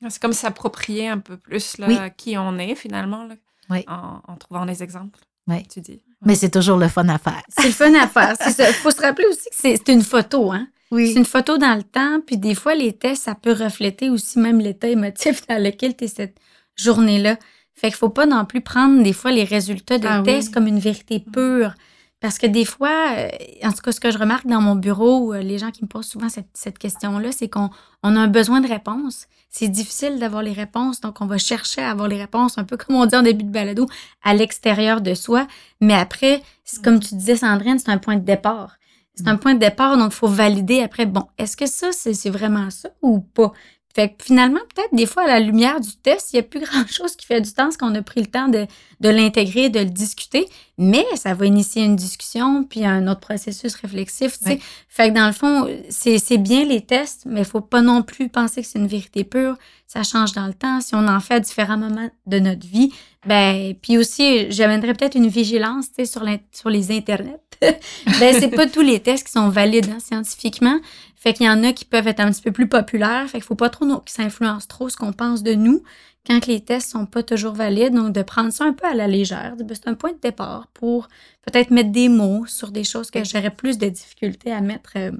C'est comme s'approprier un peu plus là, qui on est finalement là, en, en trouvant des exemples. Ouais. tu dis. Mais c'est toujours le fun à faire. C'est le fun à faire. Il faut se rappeler aussi que c'est une photo, hein? C'est une photo dans le temps, puis des fois, les tests, ça peut refléter aussi même l'état émotif dans lequel tu es cette journée-là. Fait qu'il faut pas non plus prendre des fois les résultats de Ah oui. tests comme une vérité pure. Parce que des fois, euh, en tout cas, ce que je remarque dans mon bureau, euh, les gens qui me posent souvent cette, cette question-là, c'est qu'on on a un besoin de réponse. C'est difficile d'avoir les réponses, donc on va chercher à avoir les réponses, un peu comme on dit en début de balado, à l'extérieur de soi. Mais après, comme tu disais, Sandrine, c'est un point de départ. C'est un point de départ, donc il faut valider après, bon, est-ce que ça, c'est vraiment ça ou pas? Fait que finalement, peut-être des fois, à la lumière du test, il n'y a plus grand-chose qui fait du temps, parce qu'on a pris le temps de, de l'intégrer, de le discuter, mais ça va initier une discussion, puis un autre processus réflexif, tu sais. Fait que dans le fond, c'est bien les tests, mais il faut pas non plus penser que c'est une vérité pure. Ça change dans le temps. Si on en fait à différents moments de notre vie, ben, puis aussi, j'amènerais peut-être une vigilance, tu sais, sur, sur les internets. ben, c'est pas tous les tests qui sont valides hein, scientifiquement. Fait qu'il y en a qui peuvent être un petit peu plus populaires. Fait qu'il faut pas trop non- que ça influence trop ce qu'on pense de nous quand que les tests sont pas toujours valides. Donc, de prendre ça un peu à la légère. ben, C'est un point de départ pour peut-être mettre des mots sur des choses que j'aurais plus de difficulté à mettre euh,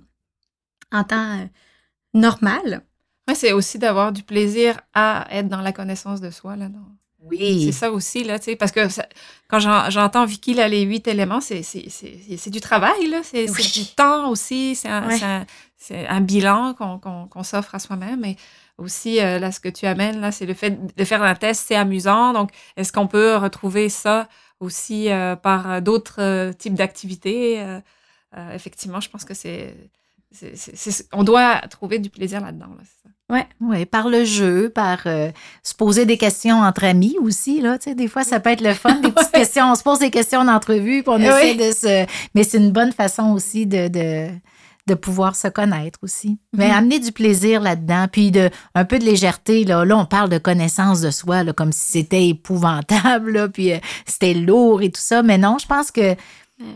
en temps euh, normal. Ouais, c'est aussi d'avoir du plaisir à être dans la connaissance de soi. Là, non? C'est Oui. ça aussi, là, tu sais, parce que ça- quand j'en- j'entends Vicky, là, les huit éléments, c'est c'est- c'est- c'est du travail, là, c'est Oui. du temps aussi, c'est un, Ouais. c'est un- c'est un bilan qu'on s'offre à soi-même. Et aussi, euh, là, ce que tu amènes, là, c'est le fait de faire un test, c'est amusant. Donc, est-ce qu'on peut retrouver ça aussi euh, par euh, d'autres euh, types d'activités? Euh, effectivement, je pense que c'est... On doit trouver du plaisir là-dedans. Là. Oui, par le jeu, par euh, se poser des questions entre amis aussi. Là, tu sais, des fois, ça peut être le fun, des petites questions. On se pose des questions en entrevue, puis on Oui. essaie de se. Mais c'est une bonne façon aussi de, de, de pouvoir se connaître aussi. Mais Mhm. amener du plaisir là-dedans, puis de, un peu de légèreté. Là, là on parle de connaissance de soi, là, comme si c'était épouvantable, là, puis euh, c'était lourd et tout ça. Mais non, je pense que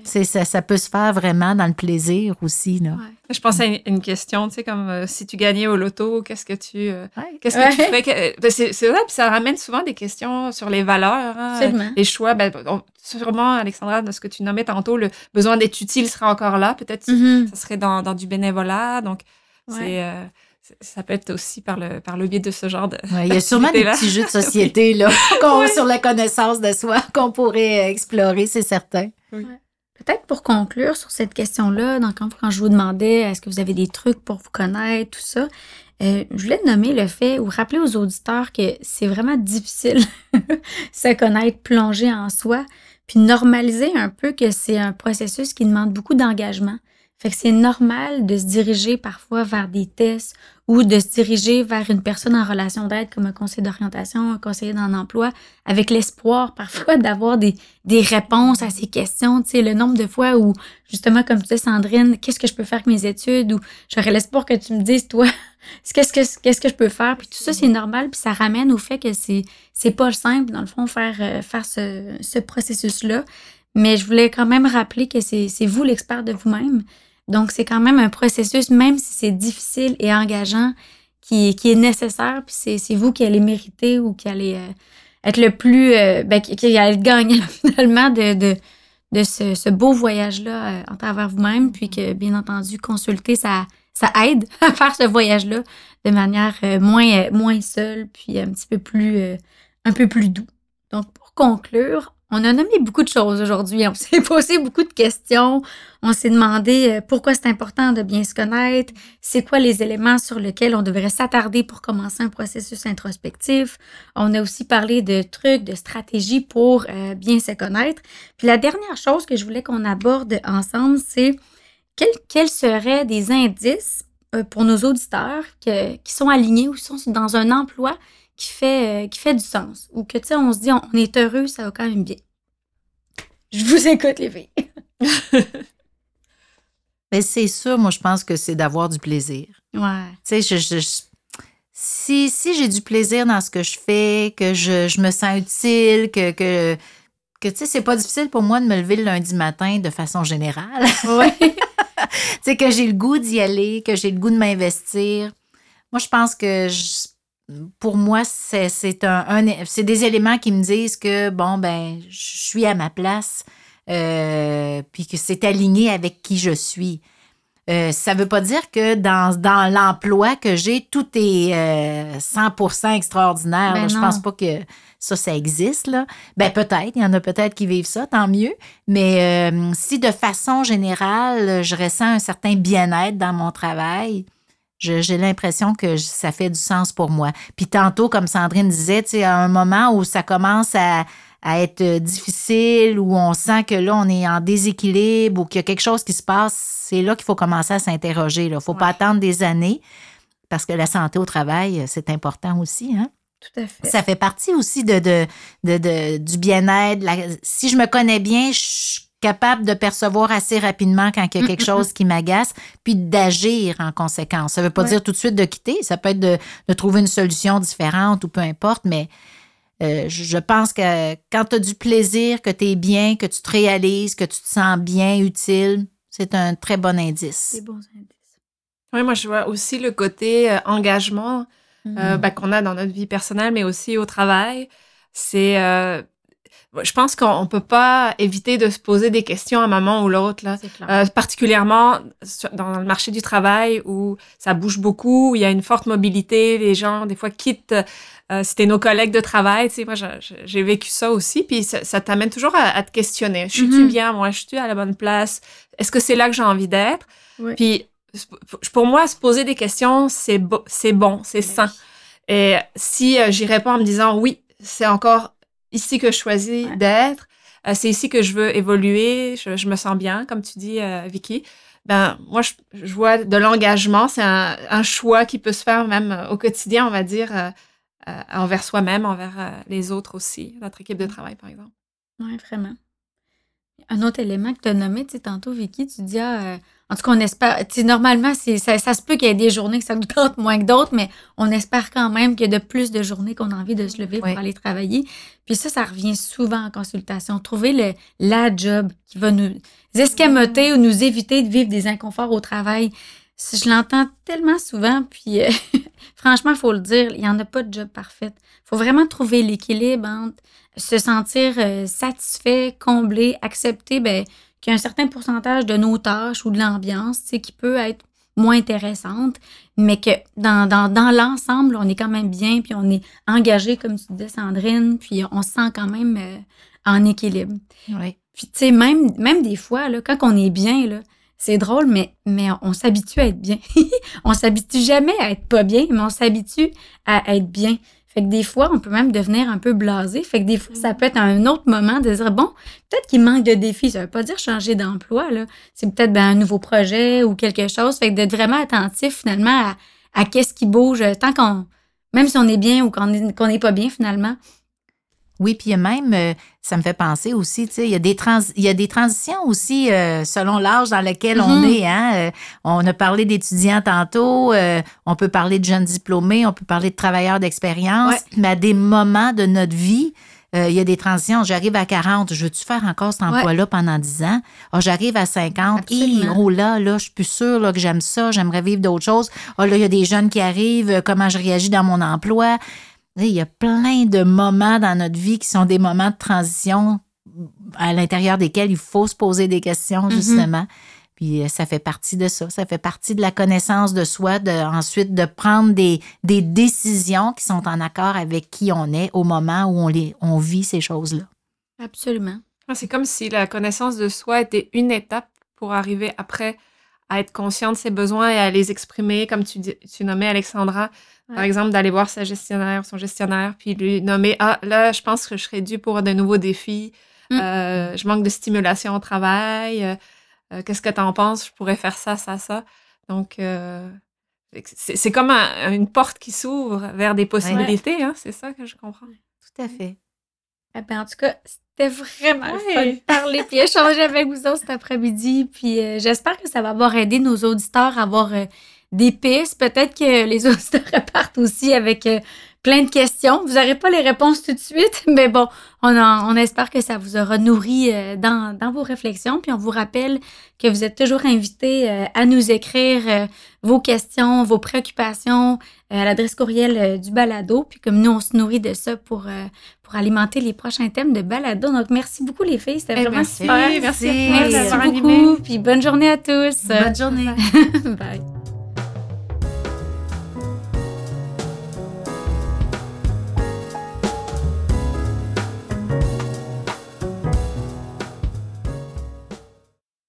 c'est, ça, ça peut se faire vraiment dans le plaisir aussi. Là. Je pense à une, une question, tu sais, comme euh, si tu gagnais au loto, qu'est-ce que tu... euh, Ouais. Qu'est-ce que Ouais. tu ferais? Que- ben, c'est c'est vrai, puis ça ramène souvent des questions sur les valeurs, hein, euh, les choix. Ben, on- sûrement, Alexandra, de ce que tu nommais tantôt, le besoin d'être utile serait encore là. Peut-être Mhm. ça serait dans, dans du bénévolat. Donc, Ouais. c'est, euh, ça peut être aussi par le, par le biais de ce genre de... Ouais, il y a sûrement des petits jeux de société là, qu'on- sur la connaissance de soi qu'on pourrait euh, explorer, c'est certain. Peut-être pour conclure sur cette question-là, donc quand, je vous demandais est-ce que vous avez des trucs pour vous connaître, tout ça, euh, je voulais nommer le fait ou rappeler aux auditeurs que c'est vraiment difficile se connaître, plonger en soi, puis normaliser un peu que c'est un processus qui demande beaucoup d'engagement. Fait que c'est normal de se diriger parfois vers des tests ou de se diriger vers une personne en relation d'aide comme un conseiller d'orientation, un conseiller en emploi, avec l'espoir parfois d'avoir des, des réponses à ces questions. Tu sais, le nombre de fois où, justement, comme tu disais, Sandrine, qu'est-ce que je peux faire avec mes études? Ou j'aurais l'espoir que tu me dises, toi, qu'est-ce que, qu'est-ce que je peux faire? Puis tout ça, c'est normal, puis ça ramène au fait que c'est, c'est pas simple, dans le fond, faire, euh, faire ce, ce processus-là. Mais je voulais quand même rappeler que c'est, c'est vous l'expert de vous-même. Donc, c'est quand même un processus, même si c'est difficile et engageant, qui, qui est nécessaire, puis c'est, c'est vous qui allez mériter ou qui allez euh, être le plus, euh, ben, qui, qui allez gagnant finalement de, de, de ce, ce beau voyage-là euh, en travers vous-même, puis que, bien entendu, consulter, ça, ça aide à faire ce voyage-là de manière euh, moins, euh, moins seule, puis un petit peu plus, euh, un peu plus doux. Donc, pour conclure, on a nommé beaucoup de choses aujourd'hui. On s'est posé beaucoup de questions. On s'est demandé euh, pourquoi c'est important de bien se connaître, c'est quoi les éléments sur lesquels on devrait s'attarder pour commencer un processus introspectif. On a aussi parlé de trucs, de stratégies pour euh, bien se connaître. Puis la dernière chose que je voulais qu'on aborde ensemble, c'est quels, seraient des indices euh, pour nos auditeurs qui sont alignés ou sont dans un emploi qui fait, qui fait du sens ou que, tu sais, on se dit, on, on est heureux, ça va quand même bien. Je vous écoute, les filles. Mais c'est sûr, moi, je pense que c'est d'avoir du plaisir. Ouais. Tu sais, je, je- je- si, si j'ai du plaisir dans ce que je fais, que je, je me sens utile, que, que, que tu sais, c'est pas difficile pour moi de me lever le lundi matin de façon générale. Ouais. tu sais, que j'ai le goût d'y aller, que j'ai le goût de m'investir. Moi, je pense que je- pour moi, c'est un, c'est des éléments qui me disent que, bon, ben, je suis à ma place, euh, puis que c'est aligné avec qui je suis. Euh, ça ne veut pas dire que dans, dans l'emploi que j'ai, tout est 100% euh, extraordinaire. Ben je pense pas que ça, ça existe. Là. Ben, peut-être, il y en a peut-être qui vivent ça, tant mieux. Mais si de façon générale, je ressens un certain bien-être dans mon travail, j'ai l'impression que ça fait du sens pour moi. Puis tantôt, comme Sandrine disait, à un moment où ça commence à, être difficile, où on sent que là, on est en déséquilibre ou qu'il y a quelque chose qui se passe, c'est là qu'il faut commencer à s'interroger. Il ne faut pas attendre des années parce que la santé au travail, c'est important aussi. Hein? Tout à fait. Ça fait partie aussi de, de, du bien-être. Si je me connais bien, je capable de percevoir assez rapidement quand il y a quelque chose qui m'agace, puis d'agir en conséquence. Ça ne veut pas dire tout de suite de quitter, ça peut être de, trouver une solution différente ou peu importe, mais euh, je pense que quand tu as du plaisir, que tu es bien, que tu te réalises, que tu te sens bien, utile, c'est un très bon indice. C'est bon indice. Oui, moi, je vois aussi le côté euh, engagement euh, mm. ben, qu'on a dans notre vie personnelle, mais aussi au travail. C'est je pense qu'on peut pas éviter de se poser des questions à un moment ou l'autre, là. Euh, particulièrement dans le marché du travail où ça bouge beaucoup, où il y a une forte mobilité, les gens des fois quittent. Euh, c'était nos collègues de travail, tu sais, moi j'ai vécu ça aussi, puis ça, t'amène toujours à, te questionner. Je suis-tu mm-hmm. bien, moi, je suis à la bonne place? Est-ce que c'est là que j'ai envie d'être? Puis pour moi, se poser des questions, c'est bon, c'est sain. Et si euh, j'y réponds en me disant oui, c'est encore ici que je choisis d'être, euh, c'est ici que je veux évoluer, je, me sens bien, comme tu dis, euh, Vicky. Ben, moi, je, vois de l'engagement, c'est un, choix qui peut se faire même euh, au quotidien, on va dire, envers soi-même, envers les autres aussi, notre équipe de travail, par exemple. Oui, vraiment. Un autre élément que tu as nommé, tu sais, tantôt, Vicky, tu dis, ah, en tout cas, on espère. Normalement, ça, ça se peut qu'il y ait des journées que ça nous compte moins que d'autres, mais on espère quand même qu'il y a de plus de journées qu'on a envie de se lever pour aller travailler. Puis ça, ça revient souvent en consultation. Trouver le, la job qui va nous escamoter ou nous éviter de vivre des inconforts au travail. Je l'entends tellement souvent, puis euh, franchement, il faut le dire, il n'y en a pas de job parfait. Il faut vraiment trouver l'équilibre entre se sentir euh, satisfait, comblé, accepter ben, qu'il y a un certain pourcentage de nos tâches ou de l'ambiance qui peut être moins intéressante, mais que dans, dans, l'ensemble, on est quand même bien, puis on est engagé, comme tu disais, Sandrine, puis on se sent quand même euh, en équilibre. Oui. Puis, tu sais, même, même des fois, là, quand on est bien, là, c'est drôle, mais, mais on s'habitue à être bien. on s'habitue jamais à être pas bien, mais on s'habitue à être bien. Fait que des fois, on peut même devenir un peu blasé. Fait que des fois, ça peut être un autre moment de dire, bon, peut-être qu'il manque de défis. Ça veut pas dire changer d'emploi, là. C'est peut-être ben, un nouveau projet ou quelque chose. Fait que d'être vraiment attentif, finalement, à, qu'est-ce qui bouge. Tant qu'on, même si on est bien ou qu'on n'est pas bien, finalement, oui, puis il y a même, euh, ça me fait penser aussi, tu sais, il y a des, trans, il y a des transitions aussi euh, selon l'âge dans lequel on mm-hmm. est. Hein? Euh, on a parlé d'étudiants tantôt, on peut parler de jeunes diplômés, on peut parler de travailleurs d'expérience, mais à des moments de notre vie, il y a des transitions. J'arrive à 40, je veux-tu faire encore cet emploi-là pendant 10 ans? Oh, j'arrive à 50, et oh là, là, je suis plus sûre là, que j'aime ça, j'aimerais vivre d'autres choses. Oh là, il y a des jeunes qui arrivent, comment je réagis dans mon emploi? Il y a plein de moments dans notre vie qui sont des moments de transition à l'intérieur desquels il faut se poser des questions, mm-hmm. justement. Puis euh, ça fait partie de ça. Ça fait partie de la connaissance de soi, de, ensuite de prendre des, des décisions qui sont en accord avec qui on est au moment où on, les, on vit ces choses-là. Absolument. Ah, c'est comme si la connaissance de soi était une étape pour arriver après à être conscient de ses besoins et à les exprimer, comme tu, tu nommais Alexandra, par exemple, d'aller voir sa gestionnaire, son gestionnaire, puis lui nommer Ah, là, je pense que je serais dû pour de nouveaux défis. Mmh. Euh, je manque de stimulation au travail. Euh, euh, qu'est-ce que tu en penses? Je pourrais faire ça, ça, ça. Donc, c'est comme une porte qui s'ouvre vers des possibilités. Hein? C'est ça que je comprends. Tout à fait. Eh ben, en tout cas, c'était vraiment fun de parler puis échanger avec vous autres cet après-midi. Puis j'espère que ça va avoir aidé nos auditeurs à avoir des pistes. Peut-être que les auditeurs repartent aussi avec euh, plein de questions. Vous n'aurez pas les réponses tout de suite, mais bon, on, on espère que ça vous aura nourri euh, dans, dans, vos réflexions. Puis on vous rappelle que vous êtes toujours invité euh, à nous écrire vos questions, vos préoccupations à l'adresse courriel du balado. Puis comme nous, on se nourrit de ça pour, pour alimenter les prochains thèmes de balado. Donc merci beaucoup les filles, c'était eh, vraiment super. Merci, merci, merci beaucoup. Puis bonne journée à tous. Bonne journée. Bye.